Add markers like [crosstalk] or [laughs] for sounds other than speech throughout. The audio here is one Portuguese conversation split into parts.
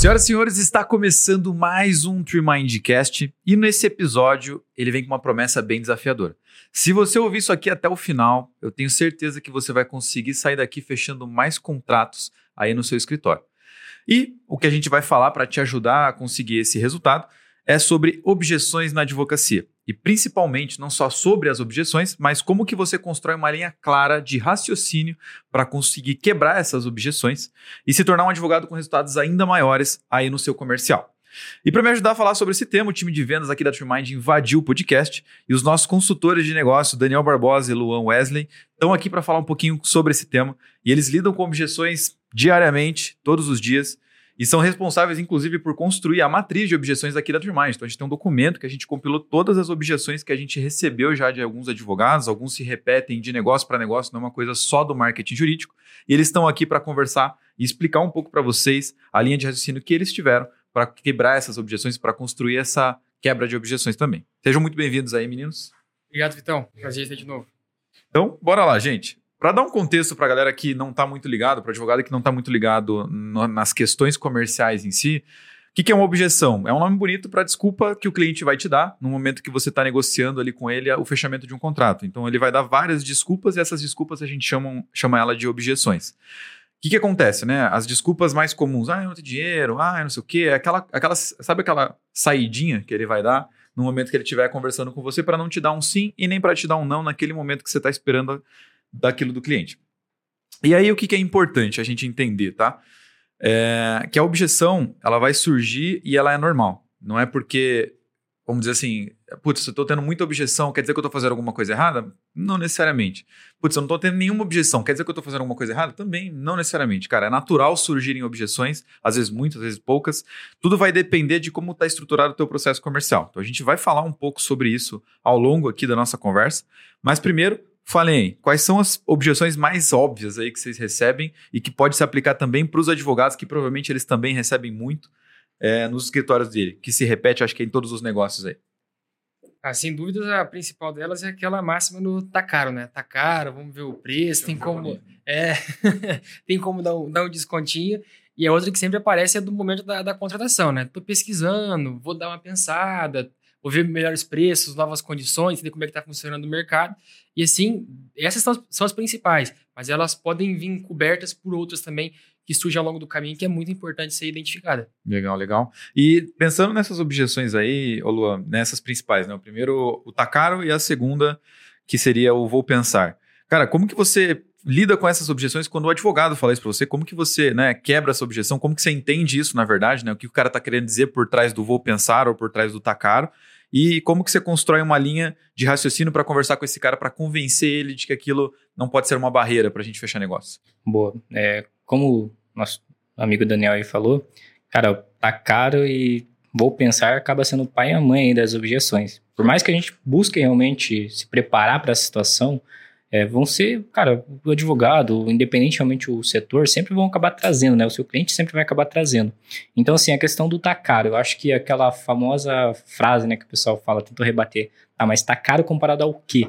Senhoras e senhores, está começando mais um Tremindcast e nesse episódio ele vem com uma promessa bem desafiadora. Se você ouvir isso aqui até o final, eu tenho certeza que você vai conseguir sair daqui fechando mais contratos aí no seu escritório. E o que a gente vai falar para te ajudar a conseguir esse resultado é sobre objeções na advocacia. E principalmente não só sobre as objeções, mas como que você constrói uma linha clara de raciocínio para conseguir quebrar essas objeções e se tornar um advogado com resultados ainda maiores aí no seu comercial. E para me ajudar a falar sobre esse tema, o time de vendas aqui da TreeMind invadiu o podcast e os nossos consultores de negócio, Daniel Barbosa e Luan Wesley, estão aqui para falar um pouquinho sobre esse tema. E eles lidam com objeções diariamente, todos os dias, e são responsáveis, inclusive, por construir a matriz de objeções aqui da Trimind. Então, a gente tem um documento que a gente compilou todas as objeções que a gente recebeu já de alguns advogados, alguns se repetem de negócio para negócio, não é uma coisa só do marketing jurídico. E eles estão aqui para conversar e explicar um pouco para vocês a linha de raciocínio que eles tiveram para quebrar essas objeções, para construir essa quebra de objeções também. Sejam muito bem-vindos aí, meninos. Obrigado, Vitão. Prazer estar de novo. Então, bora lá, gente. Para dar um contexto para a galera que não está muito ligado, para advogado que não está muito ligado no, nas questões comerciais em si, o que, que, é uma objeção? É um nome bonito para desculpa que o cliente vai te dar no momento que você está negociando ali com ele o fechamento de um contrato. Então ele vai dar várias desculpas e essas desculpas a gente chama, chama ela de objeções. O que, que acontece, né? As desculpas mais comuns, ah, eu não tenho dinheiro, ah, eu não sei o quê, é aquela, aquela, sabe aquela saidinha que ele vai dar no momento que ele estiver conversando com você para não te dar um sim e nem para te dar um não naquele momento que você está esperando daquilo do cliente. E aí o que, que é importante a gente entender, tá? É, que a objeção ela vai surgir e ela é normal. Não é porque, vamos dizer assim, putz, eu estou tendo muita objeção, quer dizer que eu estou fazendo alguma coisa errada? Não necessariamente. Putz, eu não estou tendo nenhuma objeção, quer dizer que eu estou fazendo alguma coisa errada? Também não necessariamente. Cara, é natural surgirem objeções, às vezes muitas, às vezes poucas. Tudo vai depender de como está estruturado o teu processo comercial. Então a gente vai falar um pouco sobre isso ao longo aqui da nossa conversa. Mas primeiro, Falem, quais são as objeções mais óbvias aí que vocês recebem e que pode se aplicar também para os advogados, que provavelmente eles também recebem muito é, nos escritórios dele, que se repete, acho que em todos os negócios aí. Ah, sem dúvidas, a principal delas é aquela máxima no tá caro, né? Tá caro, vamos ver o preço, tem como, é, [laughs] tem como dar um, dar um descontinho. E a outra que sempre aparece é do momento da, da contratação, né? Tô pesquisando, vou dar uma pensada, vou ver melhores preços, novas condições, entender como é que está funcionando o mercado. E assim, essas são, são as principais, mas elas podem vir cobertas por outras também que surgem ao longo do caminho, que é muito importante ser identificada. Legal, legal. E pensando nessas objeções aí, ô Luan, nessas principais, né? O primeiro, o tá caro, e a segunda, que seria o vou pensar. Cara, como que você lida com essas objeções quando o advogado fala isso para você? Como que você né, quebra essa objeção? Como que você entende isso, na verdade? Né? O que o cara está querendo dizer por trás do vou pensar ou por trás do tá caro? E como que você constrói uma linha de raciocínio para conversar com esse cara para convencer ele de que aquilo não pode ser uma barreira para a gente fechar negócio? Boa. É, como nosso amigo Daniel aí falou, cara, tá caro e vou pensar acaba sendo o pai e a mãe das objeções. Por mais que a gente busque realmente se preparar para a situação, é, vão ser, cara, o advogado, independentemente o setor, sempre vão acabar trazendo, né? O seu cliente sempre vai acabar trazendo. Então, assim, a questão do tá caro, eu acho que aquela famosa frase, né, que o pessoal fala, tentou rebater, tá, mas tá caro comparado ao quê?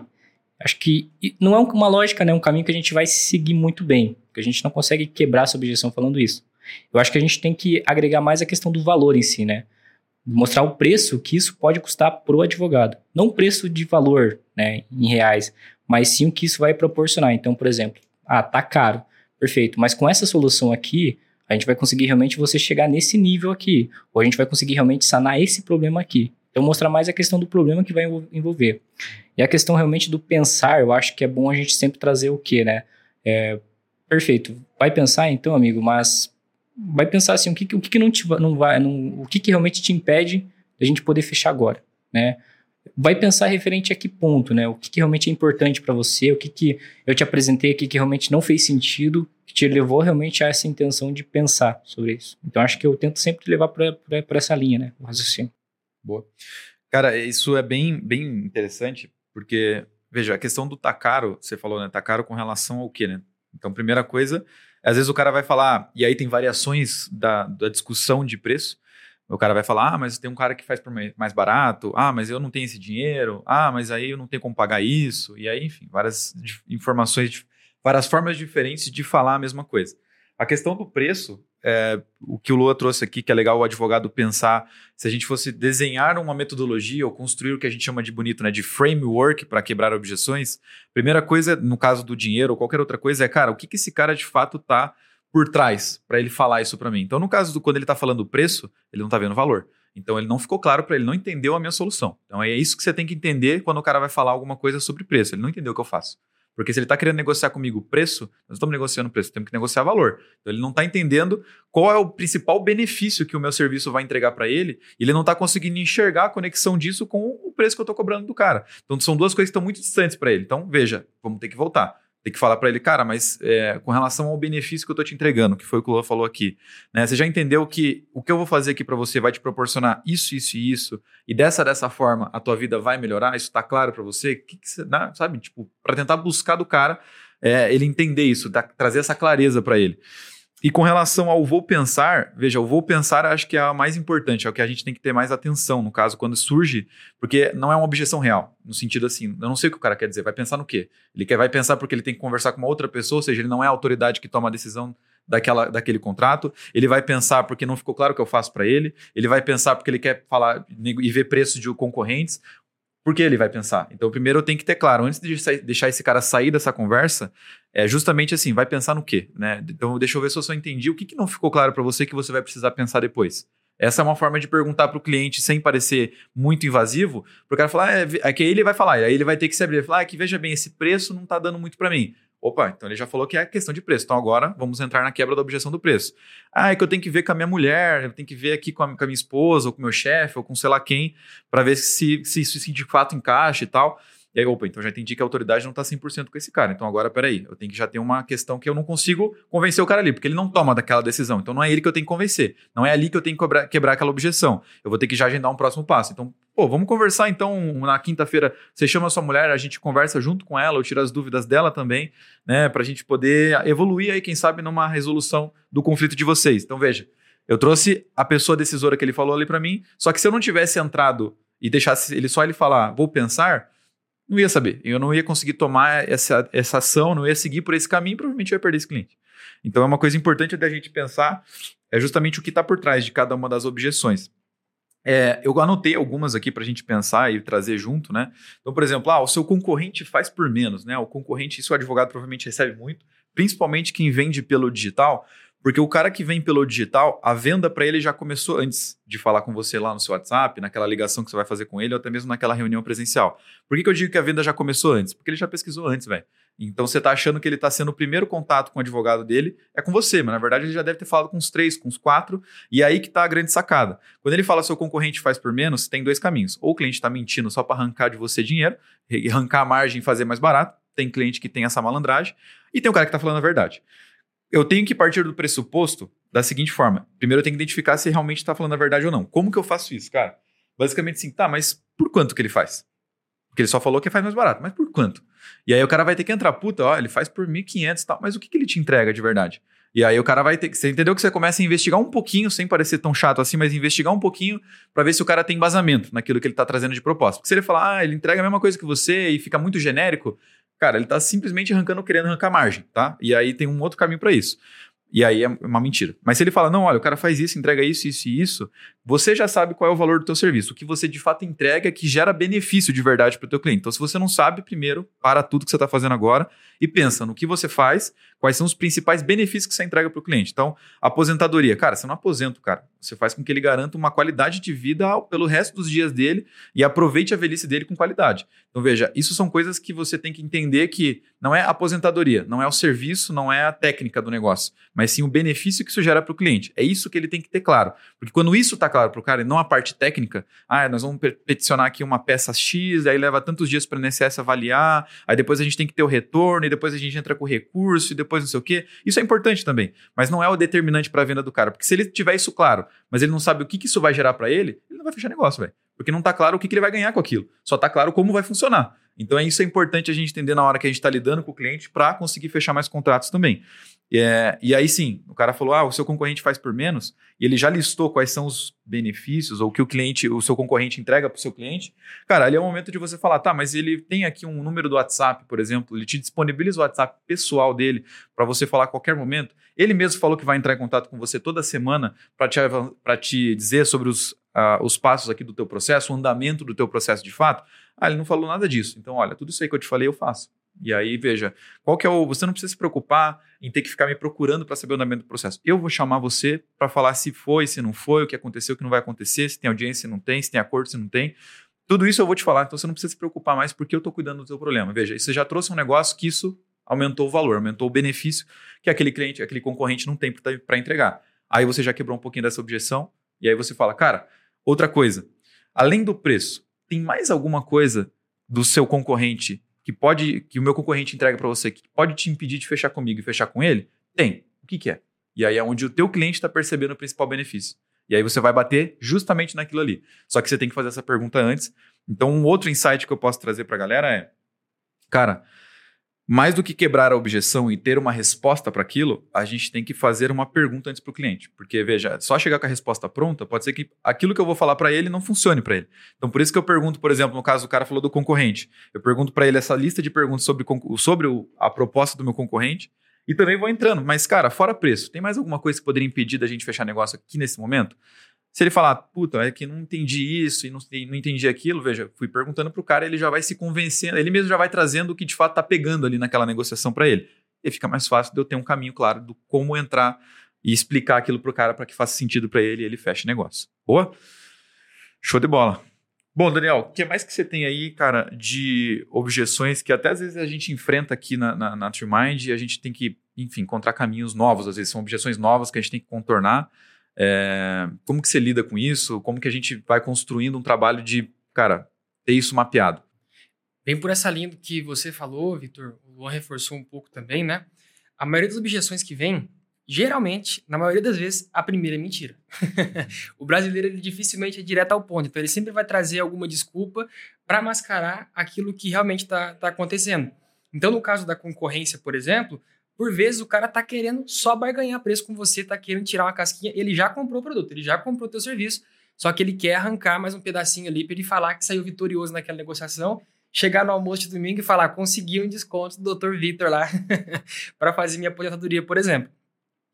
Acho que não é uma lógica, né? Um caminho que a gente vai seguir muito bem, porque a gente não consegue quebrar essa objeção falando isso. Eu acho que a gente tem que agregar mais a questão do valor em si, né? Mostrar o preço que isso pode custar pro advogado. Não o preço de valor, né, em reais, mas sim o que isso vai proporcionar. Então, por exemplo, ah, tá caro, perfeito, mas com essa solução aqui, a gente vai conseguir realmente você chegar nesse nível aqui, ou a gente vai conseguir realmente sanar esse problema aqui. Então, mostrar mais a questão do problema que vai envolver. E a questão realmente do pensar, eu acho que é bom a gente sempre trazer o quê, né? É, perfeito. Vai pensar então, amigo, mas vai pensar assim, o que, o que, não, te, não vai, não, o que, que realmente te impede da gente poder fechar agora, né? Vai pensar referente a que ponto, né? O que, que realmente é importante para você, o que, que eu te apresentei aqui que realmente não fez sentido, que te levou realmente a essa intenção de pensar sobre isso. Então, acho que eu tento sempre levar para essa linha, né? O raciocínio. Boa. Cara, isso é bem, bem interessante, porque, veja, a questão do tá caro, você falou, né? Tá caro com relação ao quê, né? Então, primeira coisa, às vezes o cara vai falar, e aí tem variações da, da discussão de preço, o cara vai falar, ah, mas tem um cara que faz por mais barato, ah, mas eu não tenho esse dinheiro, ah, mas aí eu não tenho como pagar isso, e aí, enfim, várias informações, várias formas diferentes de falar a mesma coisa. A questão do preço, é, o que o Lua trouxe aqui, que é legal o advogado pensar, se a gente fosse desenhar uma metodologia ou construir o que a gente chama de bonito, né, de framework para quebrar objeções, primeira coisa, no caso do dinheiro ou qualquer outra coisa, é, cara, o que, que esse cara de fato tá por trás para ele falar isso para mim? Então, no caso do quando ele está falando o preço, ele não está vendo valor. Então ele não ficou claro para ele, não entendeu a minha solução. Então é isso que você tem que entender quando o cara vai falar alguma coisa sobre preço. Ele não entendeu o que eu faço. Porque se ele está querendo negociar comigo o preço, nós estamos negociando preço, temos que negociar valor. Então ele não está entendendo qual é o principal benefício que o meu serviço vai entregar para ele, e ele não está conseguindo enxergar a conexão disso com o preço que eu estou cobrando do cara. Então são duas coisas que estão muito distantes para ele. Então veja, vamos ter que voltar. Tem que falar para ele, cara, mas é, com relação ao benefício que eu tô te entregando, que foi o que o Lula falou aqui, né? Você já entendeu que o que eu vou fazer aqui para você vai te proporcionar isso, isso e isso, e dessa dessa forma a tua vida vai melhorar? Isso tá claro para você? Que que você, sabe, tipo, para tentar buscar do cara é, ele entender isso, da, trazer essa clareza para ele. E com relação ao vou pensar, veja, o vou pensar acho que é a mais importante, é o que a gente tem que ter mais atenção, no caso, quando surge, porque não é uma objeção real, no sentido assim, eu não sei o que o cara quer dizer, vai pensar no quê? Ele quer, vai pensar porque ele tem que conversar com uma outra pessoa, ou seja, ele não é a autoridade que toma a decisão daquela, daquele contrato, ele vai pensar porque não ficou claro o que eu faço para ele, ele vai pensar porque ele quer falar e ver preços de concorrentes, por que ele vai pensar? Então, primeiro eu tenho que ter claro, antes de deixar esse cara sair dessa conversa, é justamente assim, vai pensar no quê? Né? Então, deixa eu ver se eu só entendi o que, que não ficou claro para você que você vai precisar pensar depois. Essa é uma forma de perguntar para o cliente sem parecer muito invasivo, para o cara falar, é, é que ele vai falar, e aí ele vai ter que se abrir, falar, ah, é que veja bem, esse preço não está dando muito para mim. Opa, então ele já falou que é questão de preço. Então agora vamos entrar na quebra da objeção do preço. Ah, é que eu tenho que ver com a minha mulher, eu tenho que ver aqui com a, com a minha esposa, ou com o meu chefe, ou com sei lá quem, para ver se, se isso de fato encaixa e tal. E aí, opa, então já entendi que a autoridade não está 100% com esse cara. Então agora, peraí, eu tenho que já ter uma questão que eu não consigo convencer o cara ali, porque ele não toma daquela decisão. Então não é ele que eu tenho que convencer. Não é ali que eu tenho que quebrar, quebrar aquela objeção. Eu vou ter que já agendar um próximo passo. Então, pô, vamos conversar então na quinta-feira. Você chama a sua mulher, a gente conversa junto com ela, eu tiro as dúvidas dela também, né, para a gente poder evoluir aí, quem sabe, numa resolução do conflito de vocês. Então veja, eu trouxe a pessoa decisora que ele falou ali para mim, só que se eu não tivesse entrado e deixasse ele só ele falar, vou pensar não ia saber. Eu não ia conseguir tomar essa, essa ação, não ia seguir por esse caminho, provavelmente eu ia perder esse cliente. Então é uma coisa importante da gente pensar, é justamente o que está por trás de cada uma das objeções. É, eu anotei algumas aqui para a gente pensar e trazer junto, né? Então, por exemplo, ah, o seu concorrente faz por menos, né? O concorrente, isso o advogado provavelmente recebe muito, principalmente quem vende pelo digital, porque o cara que vem pelo digital, a venda para ele já começou antes de falar com você lá no seu WhatsApp, naquela ligação que você vai fazer com ele, ou até mesmo naquela reunião presencial. Por que, que eu digo que a venda já começou antes? Porque ele já pesquisou antes, velho. Então você está achando que ele está sendo o primeiro contato com o advogado dele, é com você, mas na verdade ele já deve ter falado com uns três, com uns quatro, e é aí que está a grande sacada. Quando ele fala seu concorrente faz por menos, tem dois caminhos. Ou o cliente está mentindo só para arrancar de você dinheiro, arrancar a margem e fazer mais barato. Tem cliente que tem essa malandragem, e tem o cara que está falando a verdade eu tenho que partir do pressuposto da seguinte forma. Primeiro eu tenho que identificar se realmente está falando a verdade ou não. Como que eu faço isso, cara? Basicamente assim, tá, mas por quanto que ele faz? Porque ele só falou que faz mais barato, mas por quanto? E aí o cara vai ter que entrar, puta, ó, ele faz por 1.500 e tal, mas o que, que ele te entrega de verdade? E aí o cara vai ter que. Você entendeu que você começa a investigar um pouquinho, sem parecer tão chato assim, mas investigar um pouquinho para ver se o cara tem embasamento naquilo que ele está trazendo de proposta. Porque se ele falar, ah, ele entrega a mesma coisa que você e fica muito genérico, Cara, ele está simplesmente arrancando, querendo arrancar margem, tá? E aí tem um outro caminho para isso. E aí é uma mentira. Mas se ele fala, não, olha, o cara faz isso, entrega isso, isso e isso, você já sabe qual é o valor do teu serviço. O que você de fato entrega é que gera benefício de verdade para o teu cliente. Então, se você não sabe, primeiro, para tudo que você está fazendo agora e pensa no que você faz, quais são os principais benefícios que você entrega para o cliente. Então, aposentadoria. Cara, você não aposenta o cara. Você faz com que ele garanta uma qualidade de vida pelo resto dos dias dele e aproveite a velhice dele com qualidade. Então, veja, isso são coisas que você tem que entender que não é aposentadoria, não é o serviço, não é a técnica do negócio, mas sim o benefício que isso gera para o cliente. É isso que ele tem que ter claro. Porque quando isso está claro para o cara e não a parte técnica, ah, nós vamos peticionar aqui uma peça X, aí leva tantos dias para o INSS avaliar, aí depois a gente tem que ter o retorno, e depois a gente entra com o recurso, e depois não sei o quê. Isso é importante também, mas não é o determinante para a venda do cara. Porque se ele tiver isso claro, mas ele não sabe o que, que isso vai gerar para ele, ele não vai fechar negócio, velho. Porque não está claro o que, que ele vai ganhar com aquilo. Só está claro como vai funcionar. Então, é isso é importante a gente entender na hora que a gente está lidando com o cliente para conseguir fechar mais contratos também. É, e aí sim, o cara falou: ah, o seu concorrente faz por menos, e ele já listou quais são os benefícios ou que o cliente, o seu concorrente entrega para o seu cliente. Cara, ali é o momento de você falar, tá, mas ele tem aqui um número do WhatsApp, por exemplo, ele te disponibiliza o WhatsApp pessoal dele para você falar a qualquer momento. Ele mesmo falou que vai entrar em contato com você toda semana para te, te dizer sobre os, uh, os passos aqui do teu processo, o andamento do teu processo de fato. Ah, ele não falou nada disso. Então, olha, tudo isso aí que eu te falei, eu faço. E aí, veja, qual que é o. Você não precisa se preocupar em ter que ficar me procurando para saber o andamento do processo. Eu vou chamar você para falar se foi, se não foi, o que aconteceu, o que não vai acontecer, se tem audiência, se não tem, se tem acordo, se não tem. Tudo isso eu vou te falar, então você não precisa se preocupar mais porque eu estou cuidando do seu problema. Veja, você já trouxe um negócio que isso aumentou o valor, aumentou o benefício que aquele cliente, aquele concorrente não tem para entregar. Aí você já quebrou um pouquinho dessa objeção e aí você fala, cara, outra coisa, além do preço, tem mais alguma coisa do seu concorrente que pode que o meu concorrente entrega para você que pode te impedir de fechar comigo e fechar com ele? Tem. O que, que é? E aí é onde o teu cliente está percebendo o principal benefício. E aí você vai bater justamente naquilo ali. Só que você tem que fazer essa pergunta antes. Então, um outro insight que eu posso trazer para a galera é, cara, mais do que quebrar a objeção e ter uma resposta para aquilo, a gente tem que fazer uma pergunta antes para o cliente. Porque, veja, só chegar com a resposta pronta, pode ser que aquilo que eu vou falar para ele não funcione para ele. Então, por isso que eu pergunto, por exemplo, no caso, o cara falou do concorrente. Eu pergunto para ele essa lista de perguntas sobre, sobre a proposta do meu concorrente e também vou entrando. Mas, cara, fora preço, tem mais alguma coisa que poderia impedir da gente fechar negócio aqui nesse momento? Se ele falar, puta, é que não entendi isso e não, não entendi aquilo, veja, fui perguntando pro cara, ele já vai se convencendo, ele mesmo já vai trazendo o que de fato tá pegando ali naquela negociação para ele. E fica mais fácil de eu ter um caminho claro do como entrar e explicar aquilo pro cara para que faça sentido para ele e ele feche negócio. Boa? Show de bola. Bom, Daniel, o que mais que você tem aí, cara, de objeções que até às vezes a gente enfrenta aqui na, na, na Trimind e a gente tem que, enfim, encontrar caminhos novos, às vezes são objeções novas que a gente tem que contornar. É, como que você lida com isso? Como que a gente vai construindo um trabalho de, cara, ter isso mapeado? Bem por essa linha que você falou, Vitor, o Luan reforçou um pouco também, né? A maioria das objeções que vem, geralmente, na maioria das vezes, a primeira é mentira. [laughs] o brasileiro ele dificilmente é direto ao ponto, então ele sempre vai trazer alguma desculpa para mascarar aquilo que realmente está tá acontecendo. Então, no caso da concorrência, por exemplo, por vezes o cara tá querendo só barganhar preço com você, tá querendo tirar uma casquinha, ele já comprou o produto, ele já comprou o teu serviço, só que ele quer arrancar mais um pedacinho ali para ele falar que saiu vitorioso naquela negociação, chegar no almoço de domingo e falar, consegui um desconto do Dr. Vitor lá [laughs] para fazer minha aposentadoria, por exemplo.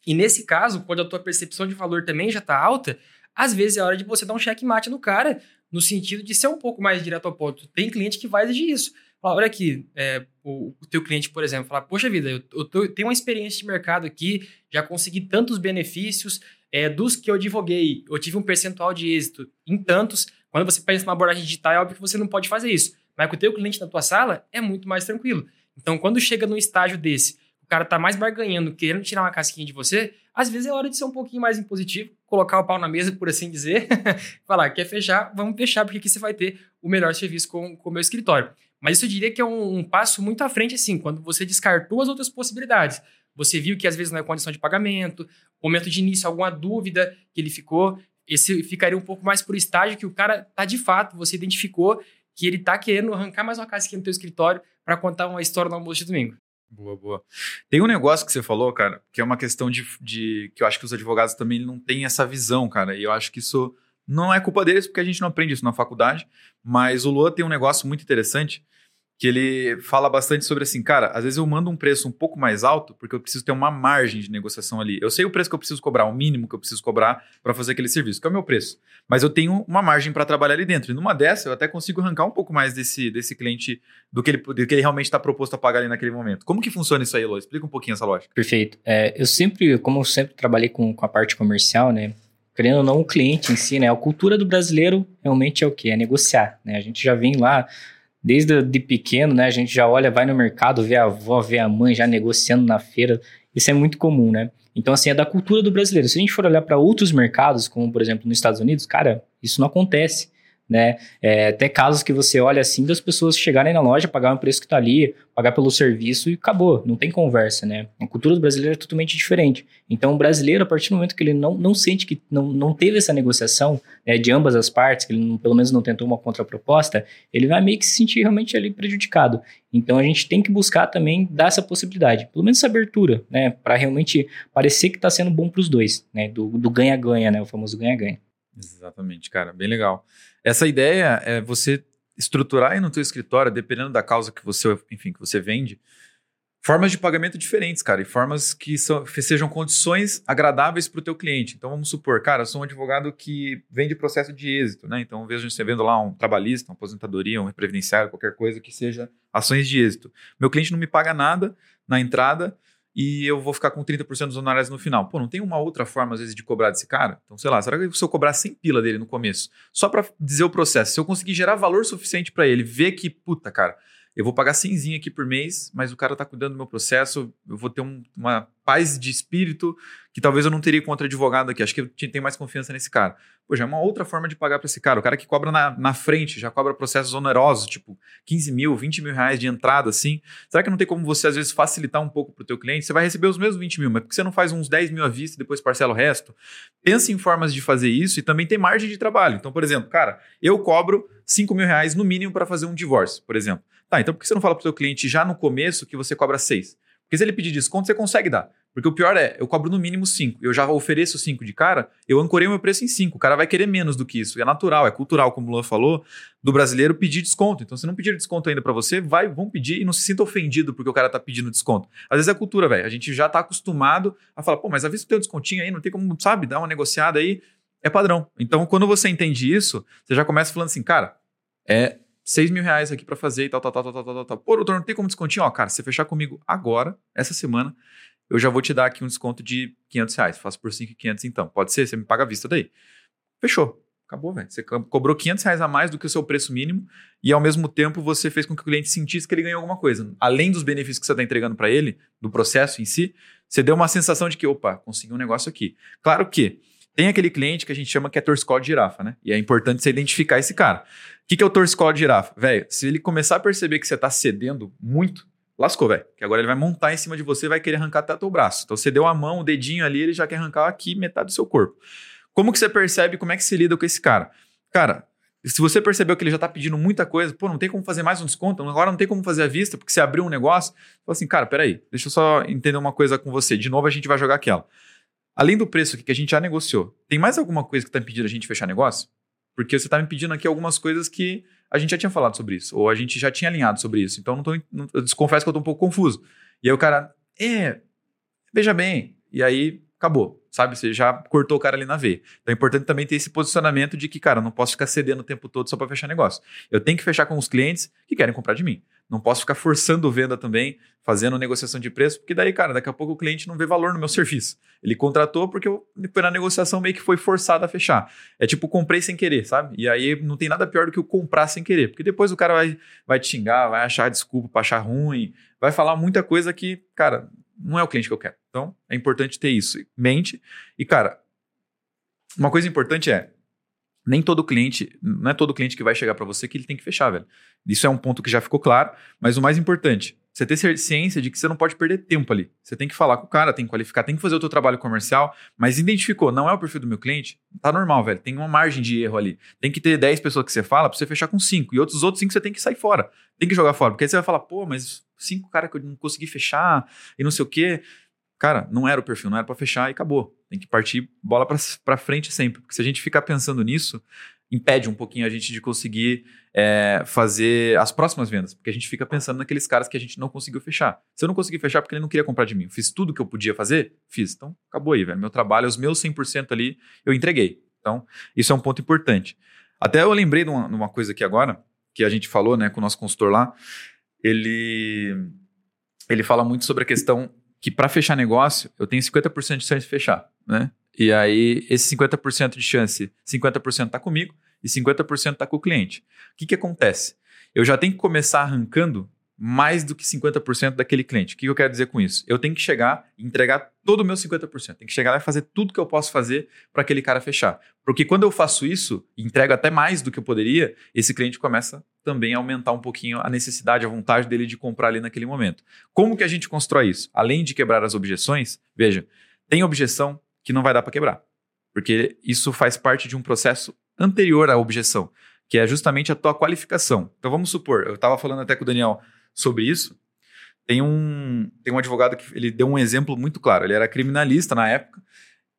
E nesse caso, quando a tua percepção de valor também já tá alta, às vezes é hora de você dar um checkmate no cara, no sentido de ser um pouco mais direto ao ponto. Tem cliente que vai exigir isso. Olha aqui, é, o, o teu cliente, por exemplo, falar, poxa vida, eu, eu, tô, eu, tenho uma experiência de mercado aqui, já consegui tantos benefícios, é, dos que eu advoguei, eu tive um percentual de êxito em tantos. Quando você pensa numa abordagem digital, é óbvio que você não pode fazer isso. Mas com o teu cliente na tua sala, é muito mais tranquilo. Então, quando chega num estágio desse, o cara tá mais barganhando, querendo tirar uma casquinha de você, às vezes é hora de ser um pouquinho mais impositivo, colocar o pau na mesa, por assim dizer, [laughs] falar, quer fechar? Vamos fechar, porque aqui você vai ter o melhor serviço com, com o meu escritório. Mas isso eu diria que é um, um, passo muito à frente, assim, quando você descartou as outras possibilidades. Você viu que às vezes não é condição de pagamento, momento de início, alguma dúvida que ele ficou, esse ficaria um pouco mais por estágio que o cara tá de fato, você identificou que ele tá querendo arrancar mais uma casquinha no teu escritório para contar uma história no almoço de domingo. Boa, boa. Tem um negócio que você falou, cara, que é uma questão de, de que eu acho que os advogados também não têm essa visão, cara, e eu acho que isso não é culpa deles, porque a gente não aprende isso na faculdade, mas o Lua tem um negócio muito interessante que ele fala bastante sobre assim, cara, às vezes eu mando um preço um pouco mais alto porque eu preciso ter uma margem de negociação ali. Eu sei o preço que eu preciso cobrar, o mínimo que eu preciso cobrar para fazer aquele serviço, que é o meu preço. Mas eu tenho uma margem para trabalhar ali dentro. E numa dessa, eu até consigo arrancar um pouco mais desse, desse cliente do que ele, do que ele realmente está proposto a pagar ali naquele momento. Como que funciona isso aí, Lô? Explica um pouquinho essa lógica. Perfeito. É, eu sempre, como eu sempre trabalhei com, com a parte comercial, né? Querendo ou não, o cliente em si, né? A cultura do brasileiro realmente é o quê? É negociar, né? A gente já vem lá desde de pequeno, né? A gente já olha, vai no mercado, vê a avó, vê a mãe já negociando na feira. Isso é muito comum, né? Então, assim, é da cultura do brasileiro. Se a gente for olhar para outros mercados, como por exemplo nos Estados Unidos, cara, isso não acontece. Né? É, até casos que você olha assim das pessoas chegarem na loja, pagar o preço que está ali, pagar pelo serviço e acabou, não tem conversa, né? A cultura do brasileiro é totalmente diferente. Então, o brasileiro, a partir do momento que ele não, não sente que não, não teve essa negociação né, de ambas as partes, que ele não, pelo menos não tentou uma contraproposta, ele vai meio que se sentir realmente ali prejudicado. Então, a gente tem que buscar também dar essa possibilidade, pelo menos essa abertura, né? Para realmente parecer que está sendo bom para os dois, né? Do ganha-ganha, né? O famoso ganha-ganha. Exatamente, cara, bem legal. Essa ideia é você estruturar aí no teu escritório, dependendo da causa que você, enfim, que você vende, formas de pagamento diferentes, cara, e formas que, são, que sejam condições agradáveis para o teu cliente. Então vamos supor, cara, eu sou um advogado que vende processo de êxito, né? Então vejo você vendo lá um trabalhista, uma aposentadoria, um previdenciário, qualquer coisa que seja ações de êxito. Meu cliente não me paga nada na entrada, e eu vou ficar com 30% dos honorários no final. Pô, não tem uma outra forma, às vezes, de cobrar desse cara? Então, sei lá, será que se eu cobrar 100 pila dele no começo, só para dizer o processo, se eu conseguir gerar valor suficiente para ele, ver que, puta, cara, eu vou pagar 100 aqui por mês, mas o cara está cuidando do meu processo, eu vou ter um, uma paz de espírito que talvez eu não teria com outro advogado aqui. Acho que eu tenho mais confiança nesse cara. Pô, já é uma outra forma de pagar para esse cara. O cara que cobra na, na frente, já cobra processos onerosos, tipo 15 mil, 20 mil reais de entrada, assim. Será que não tem como você, às vezes, facilitar um pouco para o teu cliente? Você vai receber os mesmos 20 mil, mas por que você não faz uns 10 mil à vista e depois parcela o resto? Pense em formas de fazer isso e também tem margem de trabalho. Então, por exemplo, cara, eu cobro 5 mil reais no mínimo para fazer um divórcio, por exemplo. Tá, então por que você não fala para o seu cliente já no começo que você cobra 6? Porque se ele pedir desconto, você consegue dar. Porque o pior é, eu cobro no mínimo 5. Eu já ofereço 5 de cara, eu ancorei o meu preço em 5. O cara vai querer menos do que isso. É natural, é cultural, como o Luan falou, do brasileiro pedir desconto. Então, se não pedir desconto ainda para você, vai, vão pedir e não se sinta ofendido porque o cara tá pedindo desconto. Às vezes é cultura, velho. A gente já tá acostumado a falar, pô, mas a vez que tem um descontinho aí, não tem como, sabe, dar uma negociada aí. É padrão. Então, quando você entende isso, você já começa falando assim, cara, é 6 mil reais aqui para fazer e tal, tal, tal, tal, tal, tal, tal. Pô, doutor, não tem como descontinho? Ó, cara, se você fechar comigo agora, essa semana, eu já vou te dar aqui um desconto de 500 reais. Faço por 5,500 então. Pode ser? Você me paga a vista daí. Fechou. Acabou, velho. Você cobrou 500 reais a mais do que o seu preço mínimo e, ao mesmo tempo, você fez com que o cliente sentisse que ele ganhou alguma coisa. Além dos benefícios que você está entregando para ele, do processo em si, você deu uma sensação de que, opa, consegui um negócio aqui. Claro que tem aquele cliente que a gente chama que é torcicol de girafa, né? E é importante você identificar esse cara. O que, que é o torcicolo de girafa? Velho, se ele começar a perceber que você está cedendo muito, lascou, velho. Que agora ele vai montar em cima de você e vai querer arrancar até o braço. Então você deu a mão, o dedinho ali, ele já quer arrancar aqui metade do seu corpo. Como que você percebe, como é que se lida com esse cara? Cara, se você percebeu que ele já está pedindo muita coisa, pô, não tem como fazer mais um desconto, agora não tem como fazer a vista, porque você abriu um negócio, fala assim, cara, peraí, deixa eu só entender uma coisa com você. De novo a gente vai jogar aquela. Além do preço que a gente já negociou, tem mais alguma coisa que está impedindo a gente fechar negócio? Porque você está me pedindo aqui algumas coisas que a gente já tinha falado sobre isso, ou a gente já tinha alinhado sobre isso. Então, não tô, não, eu confesso que eu estou um pouco confuso. E aí o cara, é, veja bem. E aí acabou, sabe? Você já cortou o cara ali na veia. Então é importante também ter esse posicionamento de que, cara, eu não posso ficar cedendo o tempo todo só para fechar negócio. Eu tenho que fechar com os clientes que querem comprar de mim. Não posso ficar forçando venda também, fazendo negociação de preço, porque daí, cara, daqui a pouco o cliente não vê valor no meu serviço. Ele contratou porque eu, na negociação meio que foi forçado a fechar. É tipo, comprei sem querer, sabe? E aí não tem nada pior do que o comprar sem querer, porque depois o cara vai, vai te xingar, vai achar desculpa para achar ruim, vai falar muita coisa que, cara, não é o cliente que eu quero. Então, é importante ter isso. Mente. E, cara, uma coisa importante é, nem todo cliente, não é todo cliente que vai chegar para você que ele tem que fechar, velho. Isso é um ponto que já ficou claro, mas o mais importante, você ter ciência de que você não pode perder tempo ali. Você tem que falar com o cara, tem que qualificar, tem que fazer o teu trabalho comercial, mas identificou, não é o perfil do meu cliente, tá normal, velho. Tem uma margem de erro ali. Tem que ter 10 pessoas que você fala para você fechar com 5 e outros outros 5 você tem que sair fora. Tem que jogar fora, porque aí você vai falar, pô, mas cinco cara que eu não consegui fechar e não sei o quê. Cara, não era o perfil, não era para fechar e acabou. Tem que partir bola para frente sempre. Porque se a gente ficar pensando nisso, impede um pouquinho a gente de conseguir é, fazer as próximas vendas. Porque a gente fica pensando naqueles caras que a gente não conseguiu fechar. Se eu não consegui fechar porque ele não queria comprar de mim, eu fiz tudo que eu podia fazer, fiz. Então, acabou aí, velho. Meu trabalho, os meus 100% ali, eu entreguei. Então, isso é um ponto importante. Até eu lembrei de uma, de uma coisa aqui agora, que a gente falou né, com o nosso consultor lá. Ele, ele fala muito sobre a questão que para fechar negócio, eu tenho 50% de chance de fechar, né? E aí, esse 50% de chance, 50% está comigo e 50% está com o cliente. O que, que acontece? Eu já tenho que começar arrancando mais do que 50% daquele cliente. O que eu quero dizer com isso? Eu tenho que chegar e entregar todo o meu 50%. Tenho que chegar lá e fazer tudo que eu posso fazer para aquele cara fechar. Porque quando eu faço isso, entrego até mais do que eu poderia, esse cliente começa também aumentar um pouquinho a necessidade, a vontade dele de comprar ali naquele momento. Como que a gente constrói isso? Além de quebrar as objeções, veja, tem objeção que não vai dar para quebrar. Porque isso faz parte de um processo anterior à objeção, que é justamente a tua qualificação. Então vamos supor, eu estava falando até com o Daniel sobre isso. Tem um, tem um advogado que ele deu um exemplo muito claro. Ele era criminalista na época,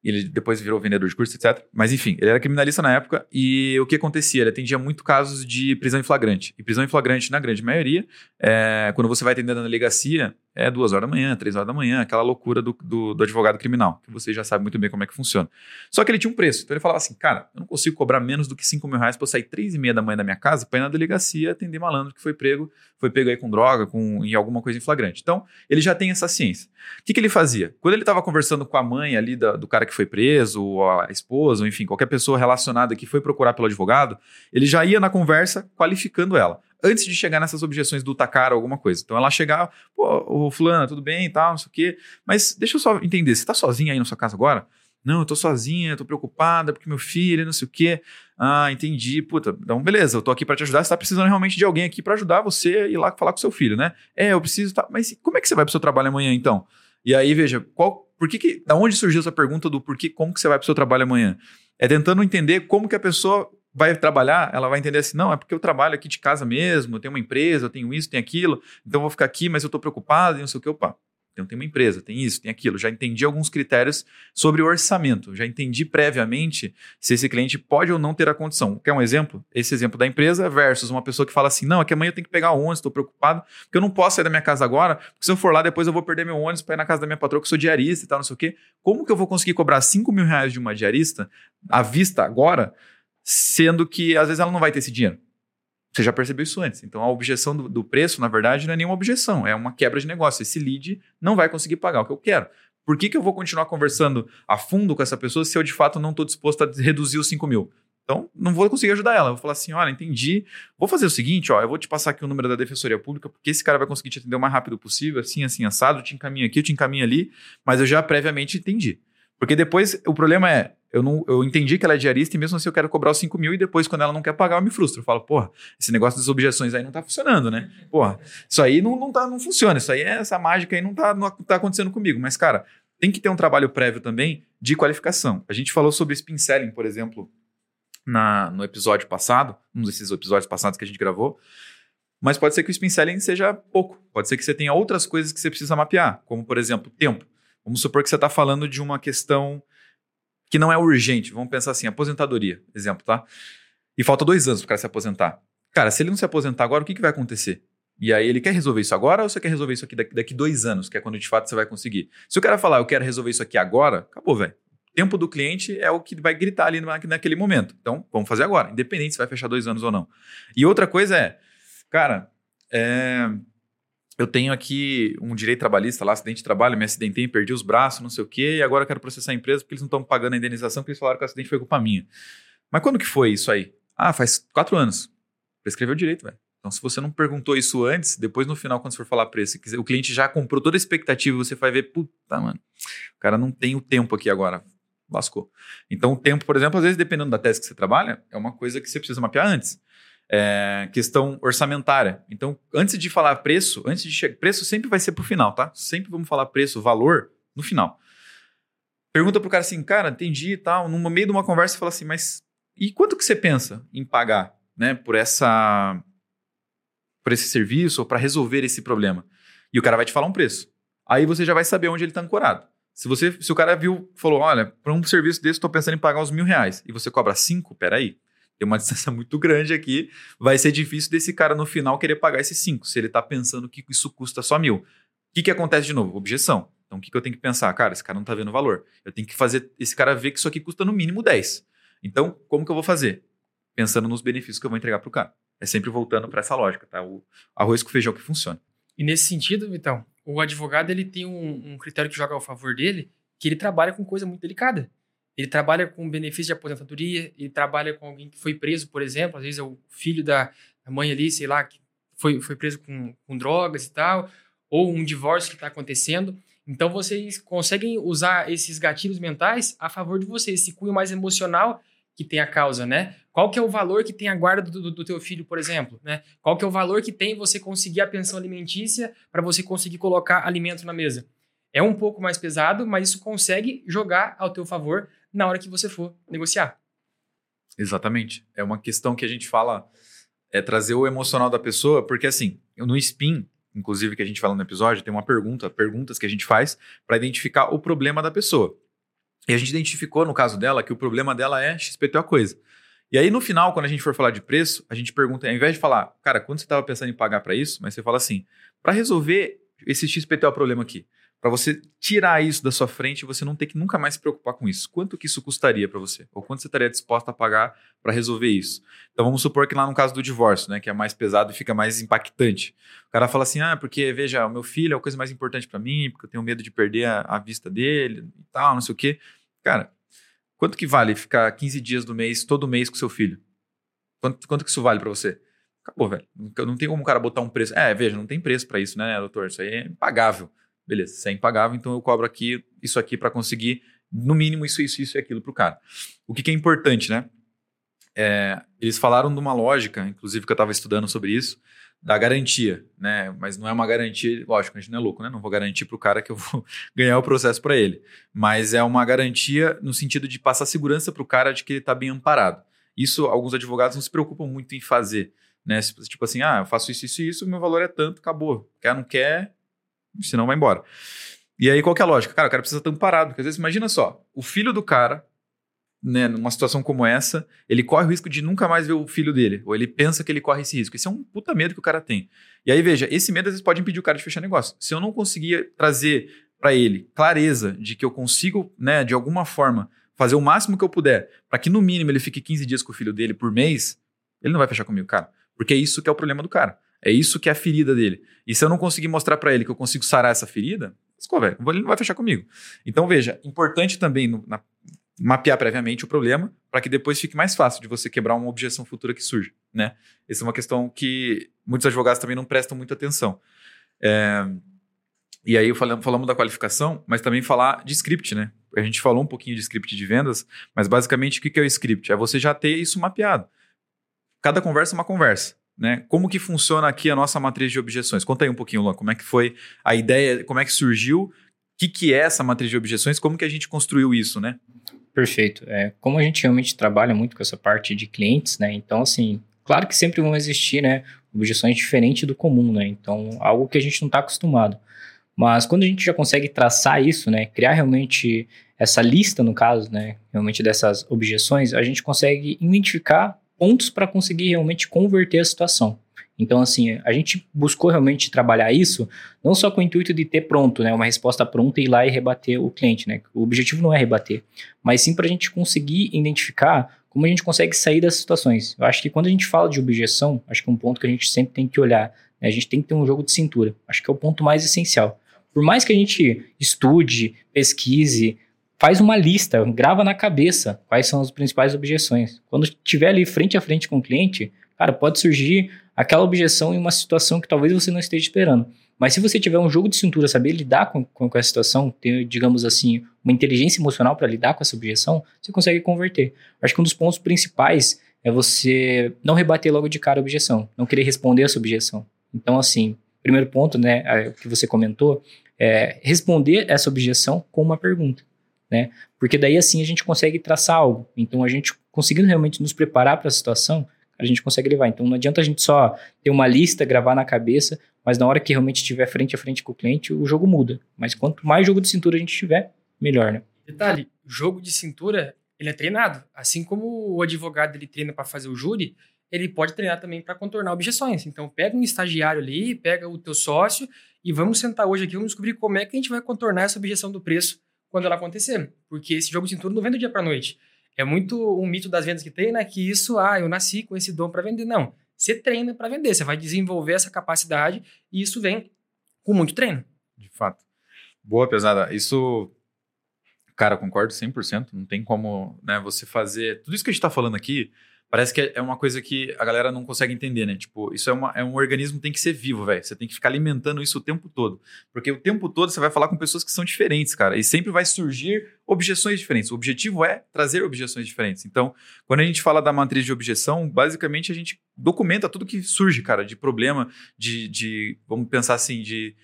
ele depois virou vendedor de curso, etc. Mas enfim, ele era criminalista na época e o que acontecia? Ele atendia muito casos de prisão em flagrante. E prisão em flagrante, na grande maioria, é, quando você vai atender na delegacia, é duas horas da manhã, três horas da manhã, aquela loucura do, do, do, advogado criminal, que você já sabe muito bem como é que funciona. Só que ele tinha um preço. Então ele falava assim, cara, eu não consigo cobrar menos do que cinco mil reais para eu sair três e meia da manhã da minha casa para ir na delegacia atender malandro que foi prego, foi pego aí com droga, com em alguma coisa em flagrante. Então, ele já tem essa ciência. O que, que ele fazia? Quando ele estava conversando com a mãe ali da, do cara que foi preso, ou a esposa, ou enfim, qualquer pessoa relacionada que foi procurar pelo advogado, ele já ia na conversa qualificando ela antes de chegar nessas objeções do tacar alguma coisa. Então ela chegar, pô, ô fulana, tudo bem e tal, não sei o quê. Mas deixa eu só entender, você tá sozinha aí na sua casa agora? Não, eu tô sozinha, tô preocupada porque meu filho, não sei o quê. Ah, entendi. Puta, então beleza, eu tô aqui para te ajudar. Você tá precisando realmente de alguém aqui para ajudar você a ir lá falar com seu filho, né? É, eu preciso. Tá... Mas como é que você vai pro seu trabalho amanhã então? E aí, veja, qual, por que, que da onde surgiu essa pergunta do porquê, como que você vai pro seu trabalho amanhã? É tentando entender como que a pessoa vai trabalhar, ela vai entender assim, não, é porque eu trabalho aqui de casa mesmo, eu tenho uma empresa, eu tenho isso, tenho aquilo, então eu vou ficar aqui, mas eu estou preocupado e não sei o que, opa. Então tem uma empresa, tem isso, tem aquilo. Já entendi alguns critérios sobre o orçamento. Já entendi previamente se esse cliente pode ou não ter a condição. Quer um exemplo? Esse exemplo da empresa versus uma pessoa que fala assim: não, é que amanhã eu tenho que pegar o ônibus, estou preocupado, porque eu não posso sair da minha casa agora, porque se eu for lá, depois eu vou perder meu ônibus para ir na casa da minha patroa, que eu sou diarista e tal, não sei o quê. Como que eu vou conseguir cobrar 5 mil reais de uma diarista à vista agora? sendo que às vezes ela não vai ter esse dinheiro. Você já percebeu isso antes. Então a objeção do, do, preço, na verdade, não é nenhuma objeção, é uma quebra de negócio. Esse lead não vai conseguir pagar o que eu quero. Por que, que eu vou continuar conversando a fundo com essa pessoa se eu de fato não estou disposto a reduzir os 5 mil? Então, não vou conseguir ajudar ela. Eu vou falar assim: olha, entendi. Vou fazer o seguinte: ó, eu vou te passar aqui o número da Defensoria Pública, porque esse cara vai conseguir te atender o mais rápido possível, assim, assim, assado. Eu te encaminho aqui, eu te encaminho ali, mas eu já previamente entendi. Porque depois o problema é, eu, não, eu entendi que ela é diarista e mesmo assim eu quero cobrar os 5 mil e depois, quando ela não quer pagar, eu me frustro. Eu falo, porra, esse negócio das objeções aí não tá funcionando, né? Porra, isso aí não, não, tá, não funciona, isso aí, essa mágica aí não tá, não tá acontecendo comigo. Mas, cara, tem que ter um trabalho prévio também de qualificação. A gente falou sobre spin selling, por exemplo, na, no episódio passado, um desses episódios passados que a gente gravou. Mas pode ser que o spin selling seja pouco. Pode ser que você tenha outras coisas que você precisa mapear, como, por exemplo, tempo. Vamos supor que você está falando de uma questão que não é urgente. Vamos pensar assim, aposentadoria, exemplo, tá? E falta dois anos para o cara se aposentar. Cara, se ele não se aposentar agora, o que, que vai acontecer? E aí ele quer resolver isso agora ou você quer resolver isso aqui daqui, daqui dois anos, que é quando de fato você vai conseguir? Se o cara falar, eu quero resolver isso aqui agora, acabou, velho. Tempo do cliente é o que vai gritar ali naquele momento. Então, vamos fazer agora, independente se vai fechar dois anos ou não. E outra coisa é, cara, é, eu tenho aqui um direito trabalhista lá, acidente de trabalho, me acidentei, perdi os braços, não sei o quê, e agora eu quero processar a empresa porque eles não estão pagando a indenização porque eles falaram que o acidente foi culpa minha. Mas quando que foi isso aí? Ah, faz quatro anos. Prescreveu direito, velho. Então, se você não perguntou isso antes, depois no final, quando você for falar preço, o cliente já comprou toda a expectativa e você vai ver, puta, mano, o cara não tem o tempo aqui agora. Lascou. Então, o tempo, por exemplo, às vezes, dependendo da tese que você trabalha, é uma coisa que você precisa mapear antes é, questão orçamentária. Então, antes de falar preço, antes de chegar, preço sempre vai ser para o final, tá? Sempre vamos falar preço, valor no final. Pergunta pro cara assim, cara, entendi e tal. No meio de uma conversa, fala assim, mas e quanto que você pensa em pagar, né, por essa, por esse serviço ou para resolver esse problema? E o cara vai te falar um preço. Aí você já vai saber onde ele está ancorado. Se você, se o cara viu, falou, olha, para um serviço desse, estou pensando em pagar uns mil reais, e você cobra cinco, peraí, tem uma [laughs] distância muito grande aqui, vai ser difícil desse cara no final querer pagar esses 5, se ele está pensando que isso custa só mil. O que, que acontece de novo? Objeção. Então, o que, que eu tenho que pensar? Cara, esse cara não está vendo valor. Eu tenho que fazer esse cara ver que isso aqui custa no mínimo 10. Então, como que eu vou fazer? Pensando nos benefícios que eu vou entregar para o cara. É sempre voltando para essa lógica, tá? O arroz com feijão que funciona. E nesse sentido, Vitão, o advogado ele tem um, um critério que joga ao favor dele, que ele trabalha com coisa muito delicada. Ele trabalha com benefício de aposentadoria, ele trabalha com alguém que foi preso, por exemplo, às vezes é o filho da mãe ali, sei lá, que foi, foi preso com, com drogas e tal, ou um divórcio que está acontecendo. Então vocês conseguem usar esses gatilhos mentais a favor de vocês, esse cunho mais emocional que tem a causa, né? Qual que é o valor que tem a guarda do, do, teu filho, por exemplo, né? Qual que é o valor que tem você conseguir a pensão alimentícia para você conseguir colocar alimento na mesa? É um pouco mais pesado, mas isso consegue jogar ao teu favor na hora que você for negociar. Exatamente. É uma questão que a gente fala, é trazer o emocional da pessoa, porque assim, no spin, inclusive que a gente fala no episódio, tem uma pergunta, perguntas que a gente faz para identificar o problema da pessoa. E a gente identificou no caso dela que o problema dela é XPTO coisa. E aí no final, quando a gente for falar de preço, a gente pergunta, ao invés de falar, cara, quando você estava pensando em pagar para isso, mas você fala assim, para resolver esse XPTO problema aqui, para você tirar isso da sua frente e você não ter que nunca mais se preocupar com isso. Quanto que isso custaria para você? Ou quanto você estaria disposto a pagar para resolver isso? Então vamos supor que lá no caso do divórcio, né, que é mais pesado e fica mais impactante. O cara fala assim: "Ah, porque veja, o meu filho é a coisa mais importante para mim, porque eu tenho medo de perder a, a, vista dele e tal, não sei o quê". Cara, quanto que vale ficar 15 dias do mês todo mês com seu filho? Quanto, quanto que isso vale para você? Acabou, velho. Não tem como o cara botar um preço. É, veja, não tem preço para isso, né, doutor? Isso aí é impagável. Beleza, se é impagável, então eu cobro aqui isso aqui para conseguir, no mínimo, isso, isso, isso e aquilo para o cara. O que, que, é importante, né? É, eles falaram de uma lógica, inclusive que eu estava estudando sobre isso, da garantia, né? Mas não é uma garantia, lógico, a gente não é louco, né? Não vou garantir para o cara que eu vou [laughs] ganhar o processo para ele. Mas é uma garantia no sentido de passar segurança para o cara de que ele está bem amparado. Isso alguns advogados não se preocupam muito em fazer. Né? Tipo assim, ah, eu faço isso, isso e isso, meu valor é tanto, acabou. Quer, não quer, senão vai embora. E aí, qual que é a lógica? Cara, o cara precisa estar amparado, porque às vezes, imagina só, o filho do cara, né, numa situação como essa, ele corre o risco de nunca mais ver o filho dele, ou ele pensa que ele corre esse risco. Esse é um puta medo que o cara tem. E aí, veja, esse medo às vezes pode impedir o cara de fechar negócio. Se eu não conseguir trazer para ele clareza de que eu consigo, né, de alguma forma, fazer o máximo que eu puder, para que no mínimo ele fique 15 dias com o filho dele por mês, ele não vai fechar comigo, cara. Porque é isso que é o problema do cara. É isso que é a ferida dele. E se eu não conseguir mostrar para ele que eu consigo sarar essa ferida, velho, ele não vai fechar comigo. Então, veja, importante também no, na, mapear previamente o problema para que depois fique mais fácil de você quebrar uma objeção futura que surge, né? Essa é uma questão que muitos advogados também não prestam muita atenção. É, e aí falamos, falamos da qualificação, mas também falar de script, né? A gente falou um pouquinho de script de vendas, mas basicamente o que é o script? É você já ter isso mapeado. Cada conversa é uma conversa. Né? Como que funciona aqui a nossa matriz de objeções? Conta aí um pouquinho, Luan, como é que foi a ideia, como é que surgiu, o que, que é essa matriz de objeções, como que a gente construiu isso, né? Perfeito. É, como a gente realmente trabalha muito com essa parte de clientes, né? Então, assim, claro que sempre vão existir, né? Objeções diferentes do comum, né? Então, algo que a gente não está acostumado. Mas quando a gente já consegue traçar isso, né? Criar realmente essa lista, no caso, né? Realmente dessas objeções, a gente consegue identificar pontos para conseguir realmente converter a situação. Então, assim, a gente buscou realmente trabalhar isso, não só com o intuito de ter pronto, né, uma resposta pronta e ir lá e rebater o cliente, né? O objetivo não é rebater, mas sim para a gente conseguir identificar como a gente consegue sair das situações. Eu acho que quando a gente fala de objeção, acho que é um ponto que a gente sempre tem que olhar, né? a gente tem que ter um jogo de cintura. Acho que é o ponto mais essencial. Por mais que a gente estude, pesquise, faz uma lista, grava na cabeça quais são as principais objeções. Quando estiver ali frente a frente com o cliente, cara, pode surgir aquela objeção em uma situação que talvez você não esteja esperando. Mas se você tiver um jogo de cintura, saber lidar com, com, com essa situação, ter, digamos assim, uma inteligência emocional para lidar com essa objeção, você consegue converter. Acho que um dos pontos principais é você não rebater logo de cara a objeção, não querer responder essa objeção. Então, assim, primeiro ponto, né, que você comentou, é responder essa objeção com uma pergunta né? Porque daí assim a gente consegue traçar algo. Então a gente conseguindo realmente nos preparar para a situação, a gente consegue levar. Então não adianta a gente só ter uma lista, gravar na cabeça, mas na hora que realmente estiver frente a frente com o cliente, o jogo muda. Mas quanto mais jogo de cintura a gente tiver, melhor, né? Detalhe, jogo de cintura, ele é treinado. Assim como o advogado ele treina para fazer o júri, ele pode treinar também para contornar objeções. Então pega um estagiário ali, pega o teu sócio e vamos sentar hoje aqui, vamos descobrir como é que a gente vai contornar essa objeção do preço quando ela acontecer. Porque esse jogo de cintura não vem do dia para noite. É muito um mito das vendas que tem, né? Que isso, ah, eu nasci com esse dom para vender. Não. Você treina para vender, você vai desenvolver essa capacidade e isso vem com muito treino. De fato. Boa, pesada. Isso, cara, concordo 100%. Não tem como né, você fazer. Tudo isso que a gente está falando aqui Parece que é uma coisa que a galera não consegue entender, né? Tipo, isso é, uma, é um organismo que tem que ser vivo, velho. Você tem que ficar alimentando isso o tempo todo. Porque o tempo todo você vai falar com pessoas que são diferentes, cara. E sempre vai surgir objeções diferentes. O objetivo é trazer objeções diferentes. Então, quando a gente fala da matriz de objeção, basicamente a gente documenta tudo que surge, cara, de problema, de, de vamos pensar assim, de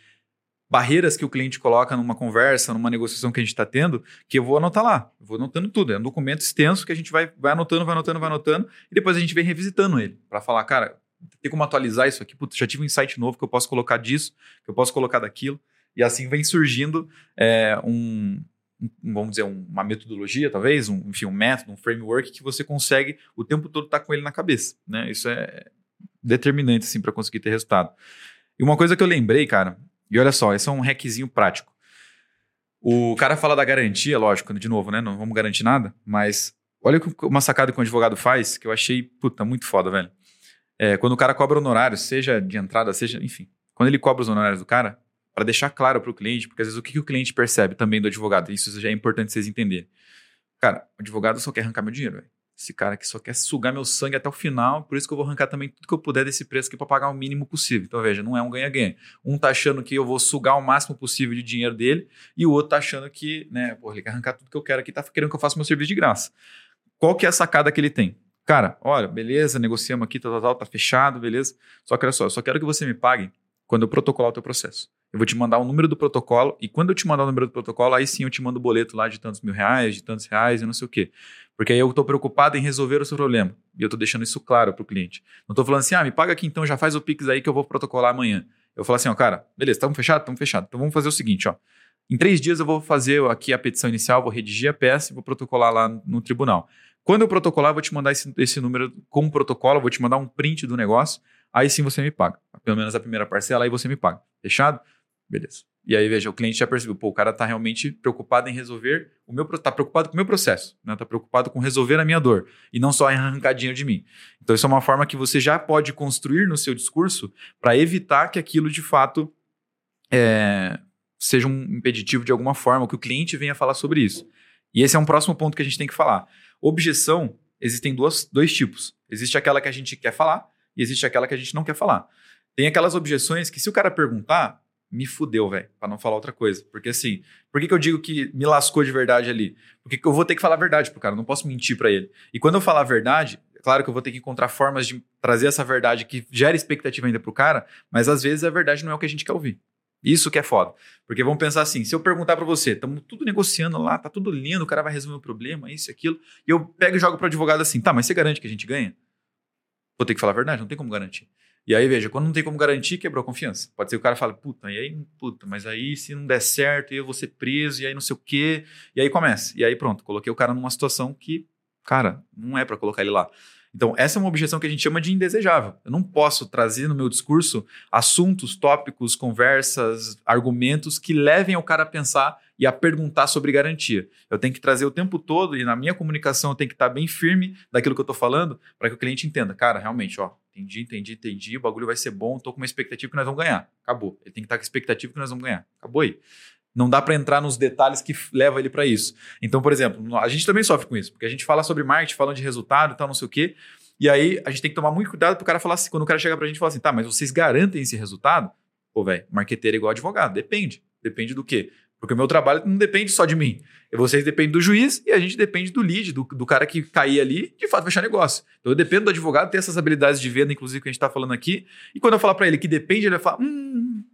barreiras que o cliente coloca numa conversa, numa negociação que a gente está tendo, que eu vou anotar lá. Eu vou anotando tudo. É um documento extenso que a gente vai, vai anotando, vai anotando, vai anotando, e depois a gente vem revisitando ele para falar, cara, tem como atualizar isso aqui? Putz, já tive um insight novo que eu posso colocar disso, que eu posso colocar daquilo. E assim vem surgindo é, um, um, vamos dizer, uma metodologia, talvez, um, enfim, um método, um framework que você consegue o tempo todo estar tá com ele na cabeça. Né? Isso é determinante assim, para conseguir ter resultado. E uma coisa que eu lembrei, cara, e olha só, esse é um hackzinho prático. O cara fala da garantia, lógico, de novo, né? Não vamos garantir nada, mas olha uma sacada que um advogado faz que eu achei, puta, muito foda, velho. É, quando o cara cobra honorários, seja de entrada, seja, enfim, quando ele cobra os honorários do cara, para deixar claro para o cliente, porque às vezes o que o cliente percebe também do advogado, isso já é importante vocês entenderem. Cara, o advogado só quer arrancar meu dinheiro, velho. Esse cara que só quer sugar meu sangue até o final, por isso que eu vou arrancar também tudo que eu puder desse preço aqui para pagar o mínimo possível. Então, veja, não é um ganha-ganha. Um tá achando que eu vou sugar o máximo possível de dinheiro dele, e o outro tá achando que, né, pô, ele quer arrancar tudo que eu quero aqui, tá querendo que eu faça meu serviço de graça. Qual que é a sacada que ele tem? Cara, olha, beleza, negociamos aqui, tal, tal, tal, tá fechado, beleza. Só que olha só, eu só quero que você me pague quando eu protocolar o teu processo. Eu vou te mandar o número do protocolo, e quando eu te mandar o número do protocolo, aí sim eu te mando o boleto lá de tantos mil reais, de tantos reais e não sei o quê. Porque aí eu estou preocupado em resolver o seu problema. E eu estou deixando isso claro para o cliente. Não estou falando assim, ah, me paga aqui então, já faz o Pix aí que eu vou protocolar amanhã. Eu falo assim, ó, cara, beleza, estamos fechados? Estamos fechados. Então vamos fazer o seguinte, ó. Em três dias eu vou fazer aqui a petição inicial, vou redigir a peça e vou protocolar lá no tribunal. Quando eu protocolar, eu vou te mandar esse, esse número com protocolo, vou te mandar um print do negócio, aí sim você me paga. Pelo menos a primeira parcela, aí você me paga. Fechado? Beleza. E aí, veja, o cliente já percebeu, pô, o cara está realmente preocupado em resolver o meu, tá preocupado com o meu processo, né? Tá preocupado com resolver a minha dor e não só em arrancar dinheiro de mim. Então, isso é uma forma que você já pode construir no seu discurso para evitar que aquilo de fato é, seja um impeditivo de alguma forma, que o cliente venha falar sobre isso. E esse é um próximo ponto que a gente tem que falar. Objeção, existem duas, dois tipos. Existe aquela que a gente quer falar e existe aquela que a gente não quer falar. Tem aquelas objeções que, se o cara perguntar, me fudeu, velho, para não falar outra coisa. Porque assim, por que, que eu digo que me lascou de verdade ali? Porque eu vou ter que falar a verdade pro cara, não posso mentir para ele. E quando eu falar a verdade, é claro que eu vou ter que encontrar formas de trazer essa verdade que gera expectativa ainda pro cara, mas às vezes a verdade não é o que a gente quer ouvir. Isso que é foda. Porque vamos pensar assim: se eu perguntar para você, estamos tudo negociando lá, tá tudo lindo, o cara vai resolver o problema, isso e aquilo, e eu pego e jogo pro advogado assim, tá, mas você garante que a gente ganha? Vou ter que falar a verdade, não tem como garantir. E aí, veja, quando não tem como garantir, quebrou a confiança. Pode ser que o cara fale, puta, e aí, puta, mas aí se não der certo, eu vou ser preso, e aí não sei o quê. E aí começa. E aí pronto, coloquei o cara numa situação que, cara, não é para colocar ele lá. Então, essa é uma objeção que a gente chama de indesejável. Eu não posso trazer no meu discurso assuntos, tópicos, conversas, argumentos que levem o cara a pensar e a perguntar sobre garantia. Eu tenho que trazer o tempo todo e na minha comunicação eu tenho que estar bem firme daquilo que eu estou falando para que o cliente entenda. Cara, realmente, ó, entendi, entendi, entendi, o bagulho vai ser bom, estou com uma expectativa que nós vamos ganhar. Acabou. Ele tem que estar com a expectativa que nós vamos ganhar. Acabou aí. Não dá para entrar nos detalhes que levam ele para isso. Então, por exemplo, a gente também sofre com isso, porque a gente fala sobre marketing, falando de resultado e tal, não sei o quê. E aí a gente tem que tomar muito cuidado pro cara falar assim, quando o cara chega pra gente e fala assim, tá, mas vocês garantem esse resultado? Pô, velho, marqueteiro é igual advogado. Depende. Depende do quê? Porque o meu trabalho não depende só de mim. Vocês dependem do juiz e a gente depende do lead, do, do cara que cair ali, de fato, fechar negócio. Então eu dependo do advogado ter essas habilidades de venda, inclusive, que a gente está falando aqui. E quando eu falar para ele que depende, ele vai falar: hum,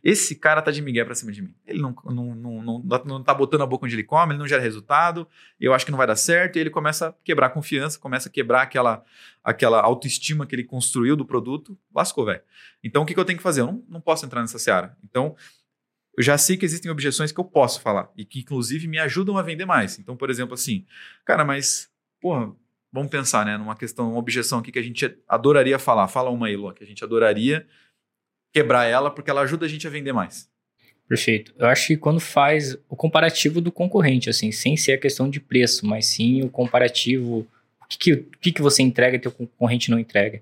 esse cara tá de migué pra cima de mim. Ele não, não, não, não, não tá botando a boca onde ele come, ele não gera resultado, eu acho que não vai dar certo, e ele começa a quebrar a confiança, começa a quebrar aquela, aquela autoestima que ele construiu do produto. Lascou, velho. Então o que, que eu tenho que fazer? Eu não, não posso entrar nessa seara. Então eu já sei que existem objeções que eu posso falar e que, inclusive, me ajudam a vender mais. Então, por exemplo, assim, cara, mas, porra, vamos pensar, né, numa questão, uma objeção aqui que a gente adoraria falar. Fala uma aí, Lua, que a gente adoraria quebrar ela porque ela ajuda a gente a vender mais. Perfeito. Eu acho que quando faz o comparativo do concorrente, assim, sem ser a questão de preço, mas sim o comparativo, o que, que, que, que você entrega e o concorrente não entrega.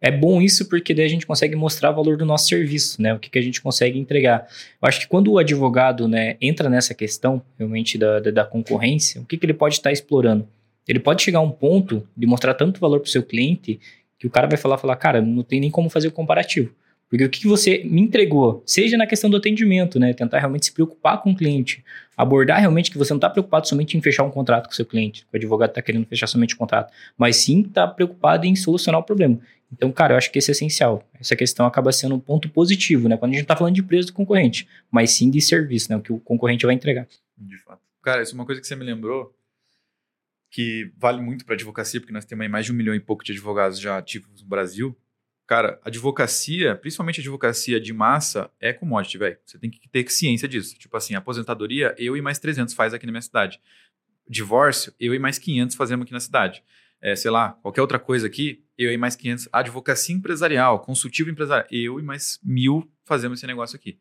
É bom isso porque daí a gente consegue mostrar o valor do nosso serviço, né? O que, que a gente consegue entregar. Eu acho que quando o advogado né, entra nessa questão, realmente, da, da, da concorrência, o que, que ele pode estar explorando? Ele pode chegar a um ponto de mostrar tanto valor para o seu cliente que o cara vai falar, falar, cara, não tem nem como fazer o comparativo. Porque o que você me entregou, seja na questão do atendimento, né? Tentar realmente se preocupar com o cliente, abordar realmente que você não está preocupado somente em fechar um contrato com o seu cliente, o advogado está querendo fechar somente um contrato, mas sim está preocupado em solucionar o problema. Então, cara, eu acho que esse é essencial. Essa questão acaba sendo um ponto positivo, né? Quando a gente está falando de preço do concorrente, mas sim de serviço, né? O que o concorrente vai entregar. De fato. Cara, isso é uma coisa que você me lembrou que vale muito para advocacia, porque nós temos mais de um milhão e pouco de advogados já ativos no Brasil. Cara, advocacia, principalmente advocacia de massa, é commodity, velho. Você tem que ter ciência disso. Tipo assim, aposentadoria, eu e mais 300 faz aqui na minha cidade. Divórcio, eu e mais 500 fazemos aqui na cidade. É, sei lá, qualquer outra coisa aqui, eu e mais 500. Advocacia empresarial, consultivo empresarial, eu e mais mil fazemos esse negócio aqui.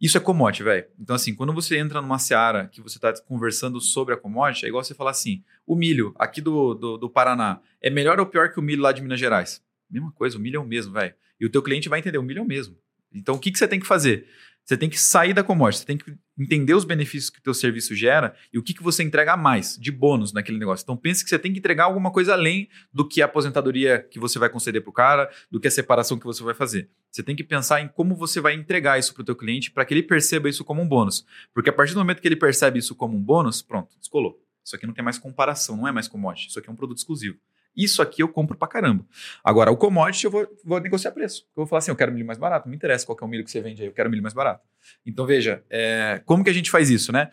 Isso é commodity, velho. Então, assim, quando você entra numa seara que você está conversando sobre a commodity, é igual você falar assim: o milho aqui do, do, do Paraná é melhor ou pior que o milho lá de Minas Gerais? Mesma coisa, o milho é o mesmo, velho. E o teu cliente vai entender, o milho é o mesmo. Então, o que, que você tem que fazer? Você tem que sair da commodity, você tem que entender os benefícios que o teu serviço gera e o que, que você entrega a mais de bônus naquele negócio. Então, pense que você tem que entregar alguma coisa além do que a aposentadoria que você vai conceder para o cara, do que a separação que você vai fazer. Você tem que pensar em como você vai entregar isso para o teu cliente para que ele perceba isso como um bônus. Porque a partir do momento que ele percebe isso como um bônus, pronto, descolou. Isso aqui não tem mais comparação, não é mais commodity. Isso aqui é um produto exclusivo. Isso aqui eu compro pra caramba. Agora, o commodity eu vou, vou negociar preço. Eu vou falar assim, eu quero milho mais barato. Não me interessa qual é o milho que você vende aí, eu quero milho mais barato. Então, veja, é, como que a gente faz isso, né?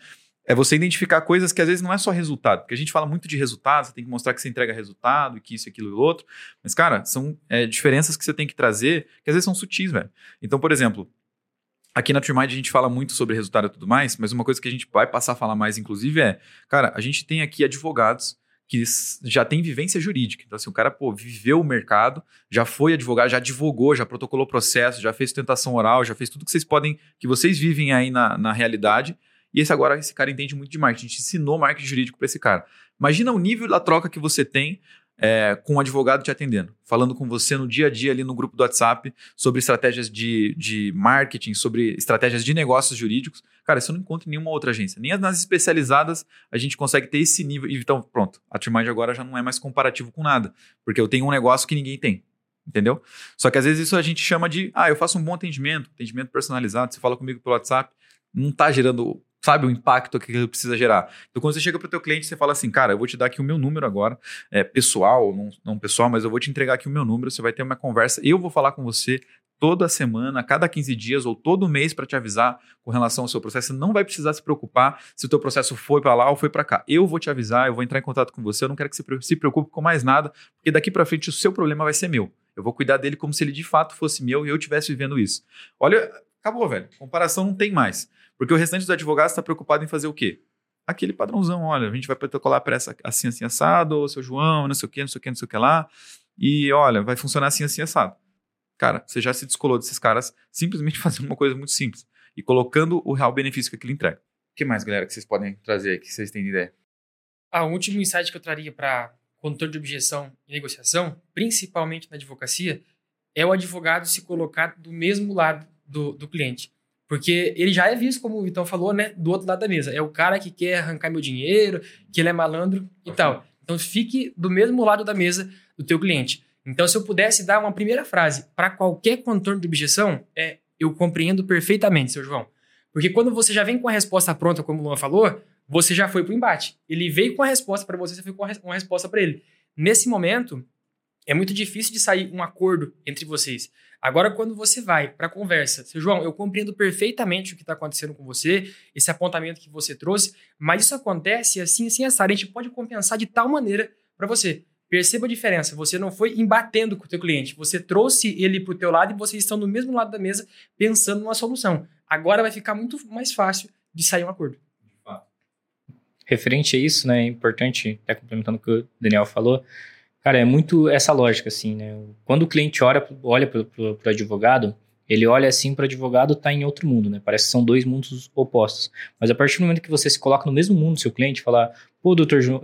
É você identificar coisas que às vezes não é só resultado, porque a gente fala muito de resultado, você tem que mostrar que você entrega resultado, que isso, aquilo e outro. Mas, cara, são é, diferenças que você tem que trazer que às vezes são sutis, velho. Então, por exemplo, Aqui na TreeMind a gente fala muito sobre resultado e tudo mais, mas uma coisa que a gente vai passar a falar mais, inclusive, é, cara, a gente tem aqui advogados que já tem vivência jurídica. Então, assim, o cara, pô, viveu o mercado, já foi advogado, já advogou, já protocolou processo, já fez tentação oral, já fez tudo que vocês podem, que vocês vivem aí na, na realidade. E esse agora, esse cara entende muito de marketing. A gente ensinou marketing jurídico para esse cara. Imagina o nível da troca que você tem é, com um advogado te atendendo, falando com você no dia a dia ali no grupo do WhatsApp sobre estratégias de, de marketing, sobre estratégias de negócios jurídicos. Cara, isso eu não encontro em nenhuma outra agência. Nem nas especializadas a gente consegue ter esse nível. Então, pronto, a Trimind agora já não é mais comparativo com nada, porque eu tenho um negócio que ninguém tem. Entendeu? Só que às vezes isso a gente chama de, ah, eu faço um bom atendimento, atendimento personalizado, você fala comigo pelo WhatsApp, não está gerando sabe o impacto que ele precisa gerar. Então, quando você chega para o teu cliente, você fala assim, cara, eu vou te dar aqui o meu número agora, é, pessoal, não, não pessoal, mas eu vou te entregar aqui o meu número, você vai ter uma conversa, eu vou falar com você toda semana, cada 15 dias ou todo mês para te avisar com relação ao seu processo. Você não vai precisar se preocupar se o teu processo foi para lá ou foi para cá. Eu vou te avisar, eu vou entrar em contato com você, eu não quero que você se preocupe com mais nada, porque daqui para frente o seu problema vai ser meu. Eu vou cuidar dele como se ele de fato fosse meu e eu estivesse vivendo isso. Olha, acabou, velho. Comparação não tem mais. Porque o restante dos advogados está preocupado em fazer o quê? Aquele padrãozão, olha, a gente vai protocolar para essa assim, assim, assado, ou seu João, não sei o quê, não sei o quê, não sei o que lá. E olha, vai funcionar assim, assim, assado. Cara, você já se descolou desses caras simplesmente [laughs] fazendo uma coisa muito simples e colocando o real benefício que aquilo entrega. O que mais, galera, que vocês podem trazer aí, que vocês têm de ideia? Ah, o último insight que eu traria para condutor de objeção e negociação, principalmente na advocacia, é o advogado se colocar do mesmo lado do, do cliente. Porque ele já é visto, como o Vitão falou, né, do outro lado da mesa. É o cara que quer arrancar meu dinheiro, que ele é malandro e tal. Então fique do mesmo lado da mesa do teu cliente. Então, se eu pudesse dar uma primeira frase para qualquer contorno de objeção, é eu compreendo perfeitamente, seu João. Porque quando você já vem com a resposta pronta, como o Luan falou, você já foi para o embate. Ele veio com a resposta para você, você foi com uma resposta para ele. Nesse momento, é muito difícil de sair um acordo entre vocês. Agora, quando você vai para a conversa, seu João, eu compreendo perfeitamente o que está acontecendo com você, esse apontamento que você trouxe, mas isso acontece assim, assim, assim. A gente pode compensar de tal maneira para você. Perceba a diferença. Você não foi embatendo com o teu cliente. Você trouxe ele para o teu lado e vocês estão do mesmo lado da mesa pensando numa solução. Agora vai ficar muito mais fácil de sair um acordo. Referente a isso, né, é importante, até complementando o que o Daniel falou, cara, é muito essa lógica, assim, né? Quando o cliente olha, olha para o advogado, ele olha assim para o advogado, tá em outro mundo, né? Parece que são dois mundos opostos. Mas a partir do momento que você se coloca no mesmo mundo do seu cliente, falar, pô, doutor João,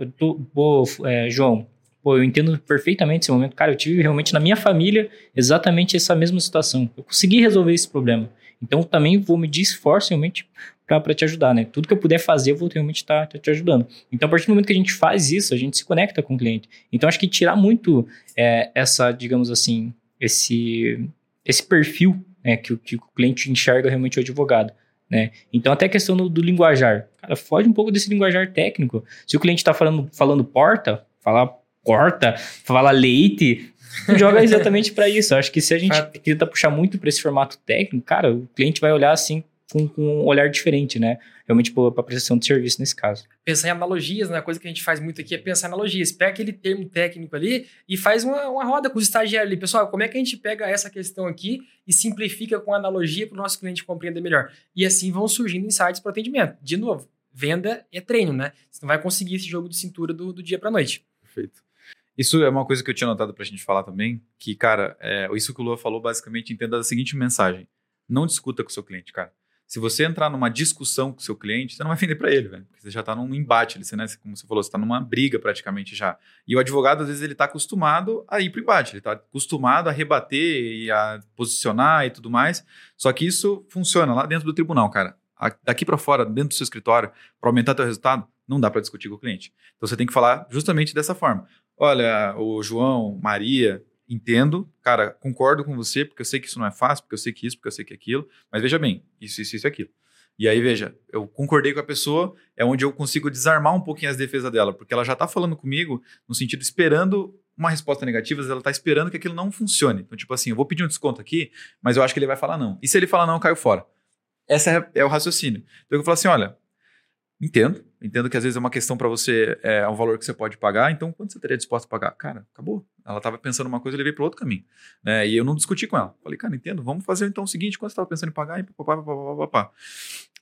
pô, é, João, Pô, eu entendo perfeitamente esse momento. Cara, eu tive realmente na minha família exatamente essa mesma situação. Eu consegui resolver esse problema. Então, também vou medir esforço realmente para te ajudar, né? Tudo que eu puder fazer, eu vou realmente estar tá, tá te ajudando. Então, a partir do momento que a gente faz isso, a gente se conecta com o cliente. Então, acho que tirar muito é, essa, digamos assim, esse, esse perfil né, que, que, o cliente enxerga realmente o advogado. Né? Então, até a questão do, do, linguajar. Cara, foge um pouco desse linguajar técnico. Se o cliente está falando, falando porta, falar porta, falar leite, [laughs] joga exatamente para isso. Acho que se a gente tenta puxar muito para esse formato técnico, cara, o cliente vai olhar assim com, com um olhar diferente, né? Realmente para a prestação de serviço nesse caso. Pensar em analogias, né? A coisa que a gente faz muito aqui é pensar em analogias. Pega aquele termo técnico ali e faz uma, uma roda com os estagiários ali. Pessoal, como é que a gente pega essa questão aqui e simplifica com analogia para o nosso cliente compreender melhor? E assim vão surgindo insights para atendimento. De novo, venda é treino, né? Você não vai conseguir esse jogo de cintura do, do dia para noite. Perfeito. Isso é uma coisa que eu tinha notado para a gente falar também, que, cara, é, isso que o Lua falou, basicamente, entenda a seguinte mensagem. Não discuta com o seu cliente, cara. Se você entrar numa discussão com o seu cliente, você não vai vender para ele, velho. Porque você já está num embate, você, né? como você falou, você está numa briga praticamente já. E o advogado, às vezes, ele está acostumado a ir para o embate, ele está acostumado a rebater e a posicionar e tudo mais. Só que isso funciona lá dentro do tribunal, cara. Daqui para fora, dentro do seu escritório, para aumentar teu resultado, não dá para discutir com o cliente. Então você tem que falar justamente dessa forma. Olha, o João, Maria, entendo, cara, concordo com você, porque eu sei que isso não é fácil, porque eu sei que isso, porque eu sei que aquilo, mas veja bem, isso, isso, isso e aquilo. E aí, veja, eu concordei com a pessoa, é onde eu consigo desarmar um pouquinho as defesas dela, porque ela já está falando comigo no sentido esperando uma resposta negativa, ela está esperando que aquilo não funcione. Então, tipo assim, eu vou pedir um desconto aqui, mas eu acho que ele vai falar não. E se ele falar não, eu caio fora. Esse é, é o raciocínio. Então, eu falo assim, olha, Entendo. Entendo que às vezes é uma questão para você, é um valor que você pode pagar, então quanto você teria disposto a pagar? Cara, acabou. Ela estava pensando uma coisa, eu levei para outro caminho. Né? E eu não discuti com ela. Falei, cara, entendo, vamos fazer então o seguinte: quanto você estava pensando em pagar? E papapá, papapá, papapá.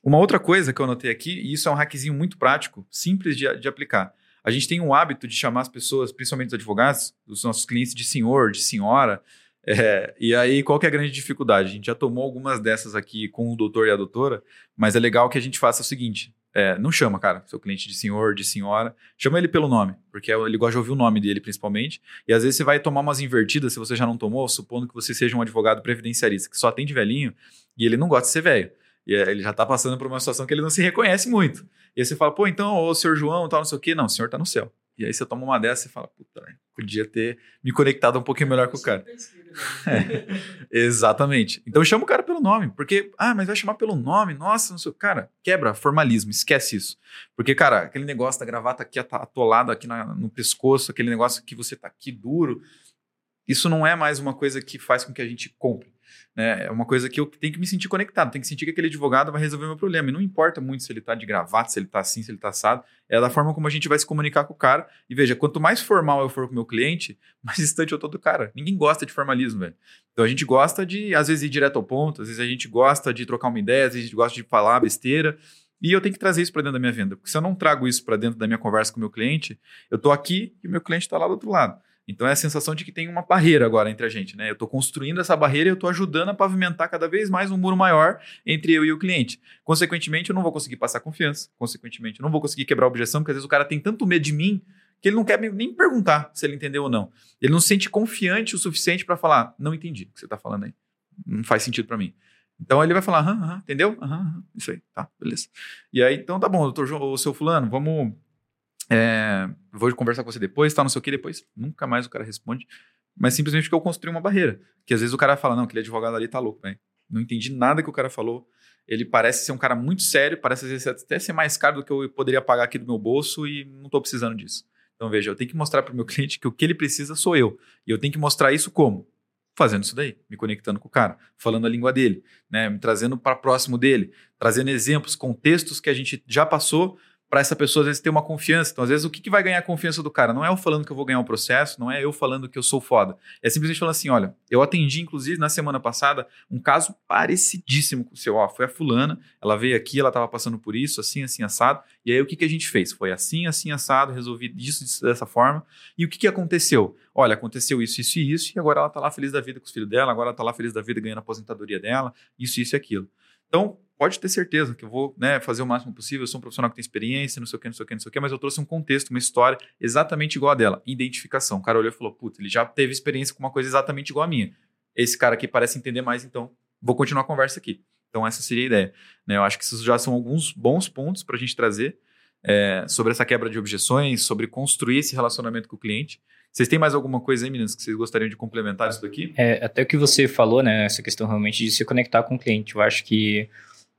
Uma outra coisa que eu anotei aqui, e isso é um hackzinho muito prático, simples de, de aplicar. A gente tem um hábito de chamar as pessoas, principalmente os advogados, os nossos clientes, de senhor, de senhora. É, e aí, qual que é a grande dificuldade? A gente já tomou algumas dessas aqui com o doutor e a doutora, mas é legal que a gente faça o seguinte: é, não chama, cara, seu cliente de senhor, de senhora. Chama ele pelo nome, porque é ele gosta de ouvir o nome dele, principalmente. E às vezes você vai tomar umas invertidas, se você já não tomou, supondo que você seja um advogado previdenciarista, que só atende velhinho, e ele não gosta de ser velho. E é, ele já tá passando por uma situação que ele não se reconhece muito. E aí você fala, pô, então, ô, senhor João, tal, não sei o quê. Não, o senhor tá no céu. E aí você toma uma dessa e fala, puta, podia ter me conectado um pouquinho melhor com o cara. É, [laughs] exatamente. Então chama o cara pelo nome, porque, ah, mas vai chamar pelo nome, nossa, não sei. Cara, quebra formalismo, esquece isso. Porque, cara, aquele negócio da gravata aqui atolada aqui na, no pescoço, aquele negócio que você tá aqui duro, isso não é mais uma coisa que faz com que a gente compre. Né? É uma coisa que eu tenho que me sentir conectado, tenho que sentir que aquele advogado vai resolver meu problema. E não importa muito se ele está de gravata, se ele está assim, se ele está assado, é da forma como a gente vai se comunicar com o cara. E veja, quanto mais formal eu for com o meu cliente, [laughs] mais distante eu tô do cara. Ninguém gosta de formalismo, velho. Então a gente gosta de, às vezes, ir direto ao ponto, às vezes a gente gosta de trocar uma ideia, às vezes a gente gosta de falar besteira. E eu tenho que trazer isso para dentro da minha venda. Porque se eu não trago isso para dentro da minha conversa com o meu cliente, eu estou aqui e o meu cliente está lá do outro lado. Então é a sensação de que tem uma barreira agora entre a gente, né? Eu estou construindo essa barreira e eu estou ajudando a pavimentar cada vez mais um muro maior entre eu e o cliente. Consequentemente, eu não vou conseguir passar confiança. Consequentemente, eu não vou conseguir quebrar a objeção, porque às vezes o cara tem tanto medo de mim que ele não quer nem perguntar se ele entendeu ou não. Ele não se sente confiante o suficiente para falar, não entendi o que você está falando aí. Não faz sentido para mim. Então ele vai falar, aham, aham, entendeu? Aham, aham, isso aí, tá, beleza. E aí, então tá bom, doutor o seu fulano, vamos é, vou conversar com você depois, tá, não sei o que, depois nunca mais o cara responde, mas simplesmente porque eu construí uma barreira, que às vezes o cara fala, não, aquele advogado ali tá louco, velho, não entendi nada que o cara falou, ele parece ser um cara muito sério, parece vezes até ser mais caro do que eu poderia pagar aqui do meu bolso e não tô precisando disso. Então veja, eu tenho que mostrar para o meu [laughs] cliente que o que ele precisa sou eu, e eu tenho que mostrar isso como? Fazendo isso daí, me conectando com o cara, falando a língua dele, né, me trazendo para próximo dele, trazendo exemplos, contextos que a gente já passou, para essa pessoa às vezes ter uma confiança. Então, às vezes, o que, que vai ganhar a confiança do cara? Não é eu falando que eu vou ganhar um processo, não é eu falando que eu sou foda. É simplesmente falando assim: olha, eu atendi, inclusive, na semana passada, um caso parecidíssimo com o seu. Ó, foi a fulana, ela veio aqui, ela estava passando por isso, assim, assim, assado. E aí, o que, que a gente fez? Foi assim, assim, assado, resolvi disso, disso dessa forma. E o que, que aconteceu? Olha, aconteceu isso, isso e isso, e agora ela está lá feliz da vida com os filhos dela, agora ela está lá feliz da vida ganhando a aposentadoria dela, isso, isso e aquilo. Então, pode ter certeza que eu vou né, fazer o máximo possível. Eu sou um profissional que tem experiência, não sei o que, não sei o que, não sei o que, mas eu trouxe um contexto, uma história exatamente igual a dela. Identificação. O cara olhou e falou: Puta, ele já teve experiência com uma coisa exatamente igual a minha. Esse cara aqui parece entender mais, então vou continuar a conversa aqui. Então, essa seria a ideia. Né? Eu acho que esses já são alguns bons pontos para a gente trazer é, sobre essa quebra de objeções, sobre construir esse relacionamento com o cliente. Vocês têm mais alguma coisa aí, meninas, que vocês gostariam de complementar isso daqui? É, até o que você falou, né, essa questão realmente de se conectar com o cliente. Eu acho que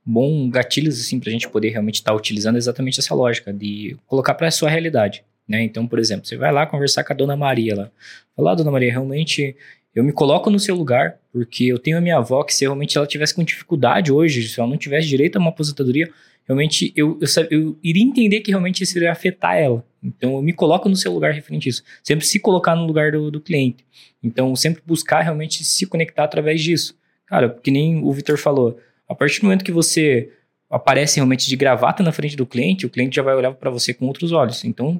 bom gatilhos assim para a gente poder realmente estar tá utilizando exatamente essa lógica de colocar para a sua realidade. Né? Então, por exemplo, você vai lá conversar com a dona Maria lá. Falar, ah, dona Maria, realmente eu me coloco no seu lugar, porque eu tenho a minha avó que se realmente ela tivesse com dificuldade hoje, se ela não tivesse direito a uma aposentadoria, realmente eu, eu, eu, iria entender que realmente isso iria afetar ela. Então eu me coloco no seu lugar referente a isso. Sempre se colocar no lugar do, do cliente. Então sempre buscar realmente se conectar através disso. Cara, que nem o Vitor falou, a partir do momento que você aparece realmente de gravata na frente do cliente, o cliente já vai olhar para você com outros olhos. Então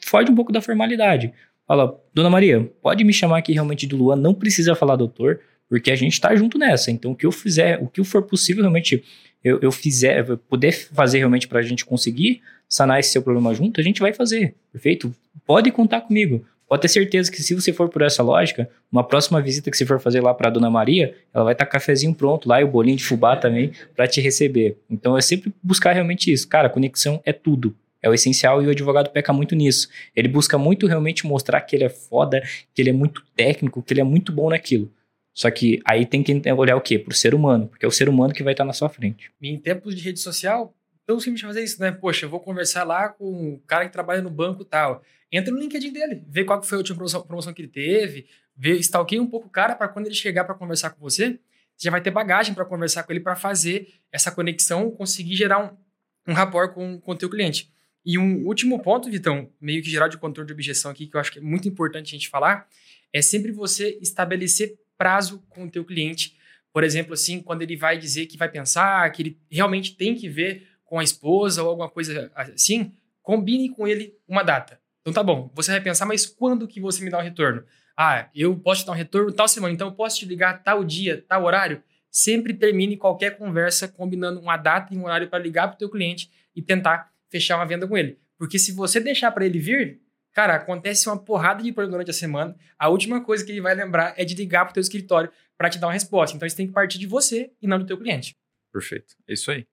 foge um pouco da formalidade. Fala, Dona Maria, pode me chamar aqui realmente de Luan, não precisa falar doutor, porque a gente está junto nessa. Então, o que eu fizer, o que for possível realmente eu, eu fizer, eu puder fazer realmente para a gente conseguir sanar esse seu problema junto, a gente vai fazer, perfeito? Pode contar comigo. Pode ter certeza que se você for por essa lógica, uma próxima visita que você for fazer lá para Dona Maria, ela vai estar tá cafezinho pronto lá e o bolinho de fubá também para te receber. Então é sempre buscar realmente isso. Cara, conexão é tudo. É o essencial e o advogado peca muito nisso. Ele busca muito realmente mostrar que ele é foda, que ele é muito técnico, que ele é muito bom naquilo. Só que aí tem que olhar o quê? Pro ser humano, porque é o ser humano que vai estar na sua frente. Em tempos de rede social, tão simples fazer isso, né? Poxa, eu vou conversar lá com o cara que trabalha no banco e tal. Entra no LinkedIn dele, vê qual foi a última promoção, promoção que ele teve, vê, stalkeia um pouco o cara para quando ele chegar para conversar com você, você já vai ter bagagem para conversar com ele para fazer essa conexão, conseguir gerar um, um rapport com, o teu cliente. E um último ponto, Vitão, meio que geral de controle de objeção aqui, que eu acho que é muito importante a gente falar, é sempre você estabelecer prazo com o teu cliente. Por exemplo, assim, quando ele vai dizer que vai pensar, que ele realmente tem que ver com a esposa ou alguma coisa assim, combine com ele uma data. Então tá bom, você vai pensar, mas quando que você me dá um retorno? Ah, eu posso te dar um retorno tal semana, então eu posso te ligar tal dia, tal horário? Sempre termine qualquer conversa combinando uma data e um horário para ligar para o teu cliente e tentar fechar uma venda com ele. Porque se você deixar para ele vir, cara, acontece uma porrada de problema durante a semana. A última coisa que ele vai lembrar é de ligar para o teu escritório para te dar uma resposta. Então isso tem que partir de você e não do teu cliente. Perfeito. É isso aí.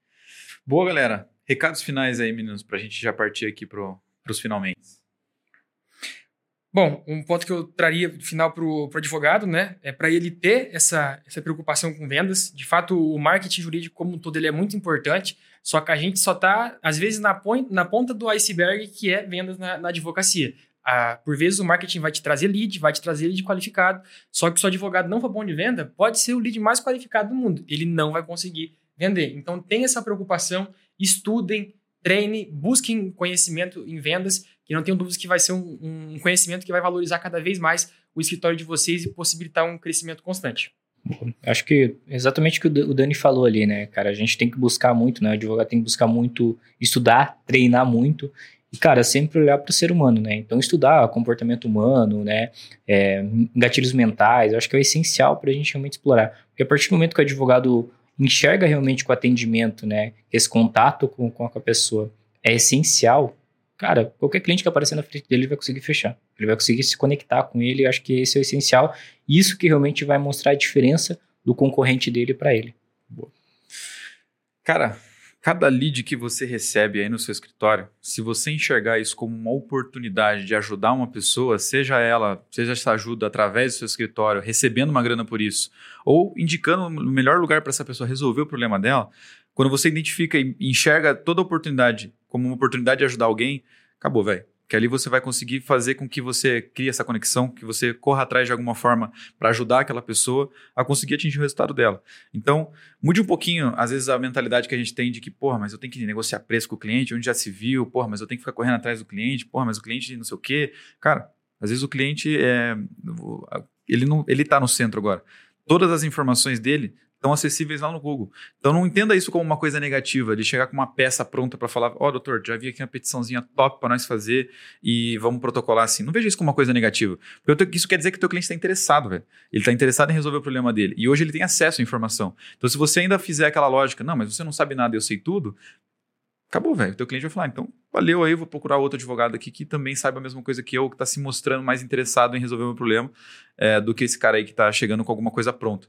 Boa, galera. Recados finais aí, meninos, para a gente já partir aqui para os finalmente. Bom, um ponto que eu traria final para o advogado, né, é para ele ter essa, essa preocupação com vendas. De fato, o marketing jurídico como um todo ele é muito importante, só que a gente só está, às vezes, na, point, na ponta do iceberg, que é vendas na, na advocacia. Ah, por vezes o marketing vai te trazer lead, vai te trazer lead qualificado, só que se o advogado não for bom de venda, pode ser o lead mais qualificado do mundo, ele não vai conseguir vender. Então, tem essa preocupação, estudem, treine, busquem conhecimento em vendas que não tenho dúvidas que vai ser um, um conhecimento que vai valorizar cada vez mais o escritório de vocês e possibilitar um crescimento constante. Acho que exatamente o que o Dani falou ali, né, cara? A gente tem que buscar muito, né? O advogado tem que buscar muito, estudar, treinar muito. E, cara, sempre olhar para o ser humano, né? Então, estudar comportamento humano, né? É, gatilhos mentais, acho que é essencial para a gente realmente explorar. Porque a partir do momento que o advogado enxerga realmente com o atendimento, né? Esse contato com, com a pessoa é essencial, cara, qualquer cliente que aparecer na frente dele ele vai conseguir fechar. Ele vai conseguir se conectar com ele. Eu acho que esse é o essencial. Isso que realmente vai mostrar a diferença do concorrente dele para ele. Boa. Cara, cada lead que você recebe aí no seu escritório, se você enxergar isso como uma oportunidade de ajudar uma pessoa, seja ela, seja essa ajuda através do seu escritório, recebendo uma grana por isso, ou indicando o melhor lugar para essa pessoa resolver o problema dela, quando você identifica e enxerga toda oportunidade como uma oportunidade de ajudar alguém, acabou, velho. Que ali você vai conseguir fazer com que você crie essa conexão, que você corra atrás de alguma forma para ajudar aquela pessoa a conseguir atingir o resultado dela. Então, mude um pouquinho, às vezes, a mentalidade que a gente tem de que, porra, mas eu tenho que negociar preço com o cliente, onde já se viu, porra, mas eu tenho que ficar correndo atrás do cliente, porra, mas o cliente não sei o quê. Cara, às vezes o cliente é. Ele, não, ele tá no centro agora. Todas as informações dele estão acessíveis lá no Google. Então não entenda isso como uma coisa negativa, de chegar com uma peça pronta para falar, ó, oh, doutor, já vi aqui uma petiçãozinha top para nós fazer e vamos protocolar assim. Não veja isso como uma coisa negativa. Porque isso quer dizer que o teu cliente está interessado, velho. Ele está interessado em resolver o problema dele. E hoje ele tem acesso à informação. Então se você ainda fizer aquela lógica, não, mas você não sabe nada, eu sei tudo, acabou, velho. O teu cliente vai falar, então, valeu aí, vou procurar outro advogado aqui que também saiba a mesma coisa que eu, que está se mostrando mais interessado em resolver o meu problema é, do que esse cara aí que está chegando com alguma coisa pronta.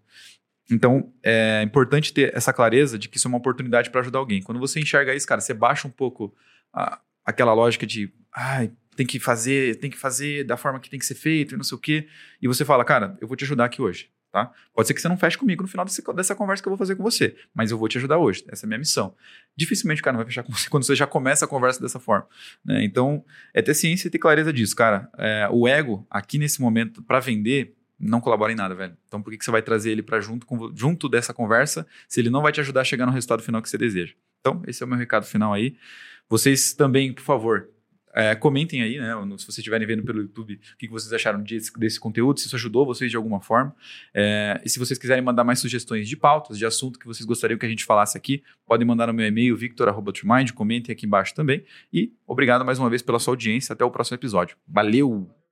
Então, é importante ter essa clareza de que isso é uma oportunidade para ajudar alguém. Quando você enxerga isso, cara, você baixa um pouco a, aquela lógica de, ai, tem que fazer, tem que fazer da forma que tem que ser feito e não sei o quê. E você fala, cara, eu vou te ajudar aqui hoje, tá? Pode ser que você não feche comigo no final desse, dessa conversa que eu vou fazer com você, mas eu vou te ajudar hoje. Essa é a minha missão. Dificilmente o cara não vai fechar com você [laughs] quando você já começa a conversa dessa forma. Né? Então, é ter ciência e ter clareza disso, cara. É, o ego, aqui nesse momento, para vender, não colabora em nada, velho. Então por que, que você vai trazer ele para junto, junto dessa conversa se ele não vai te ajudar a chegar no resultado final que você deseja? Então, esse é o meu recado final aí. Vocês também, por favor, é, comentem aí, né? Se vocês estiverem vendo pelo YouTube, o que vocês acharam desse, desse conteúdo, se isso ajudou vocês de alguma forma. É, e se vocês quiserem mandar mais sugestões de pautas, de assunto que vocês gostariam que a gente falasse aqui, podem mandar no meu e-mail, victor.mind, comentem aqui embaixo também. E obrigado mais uma vez pela sua audiência. Até o próximo episódio. Valeu!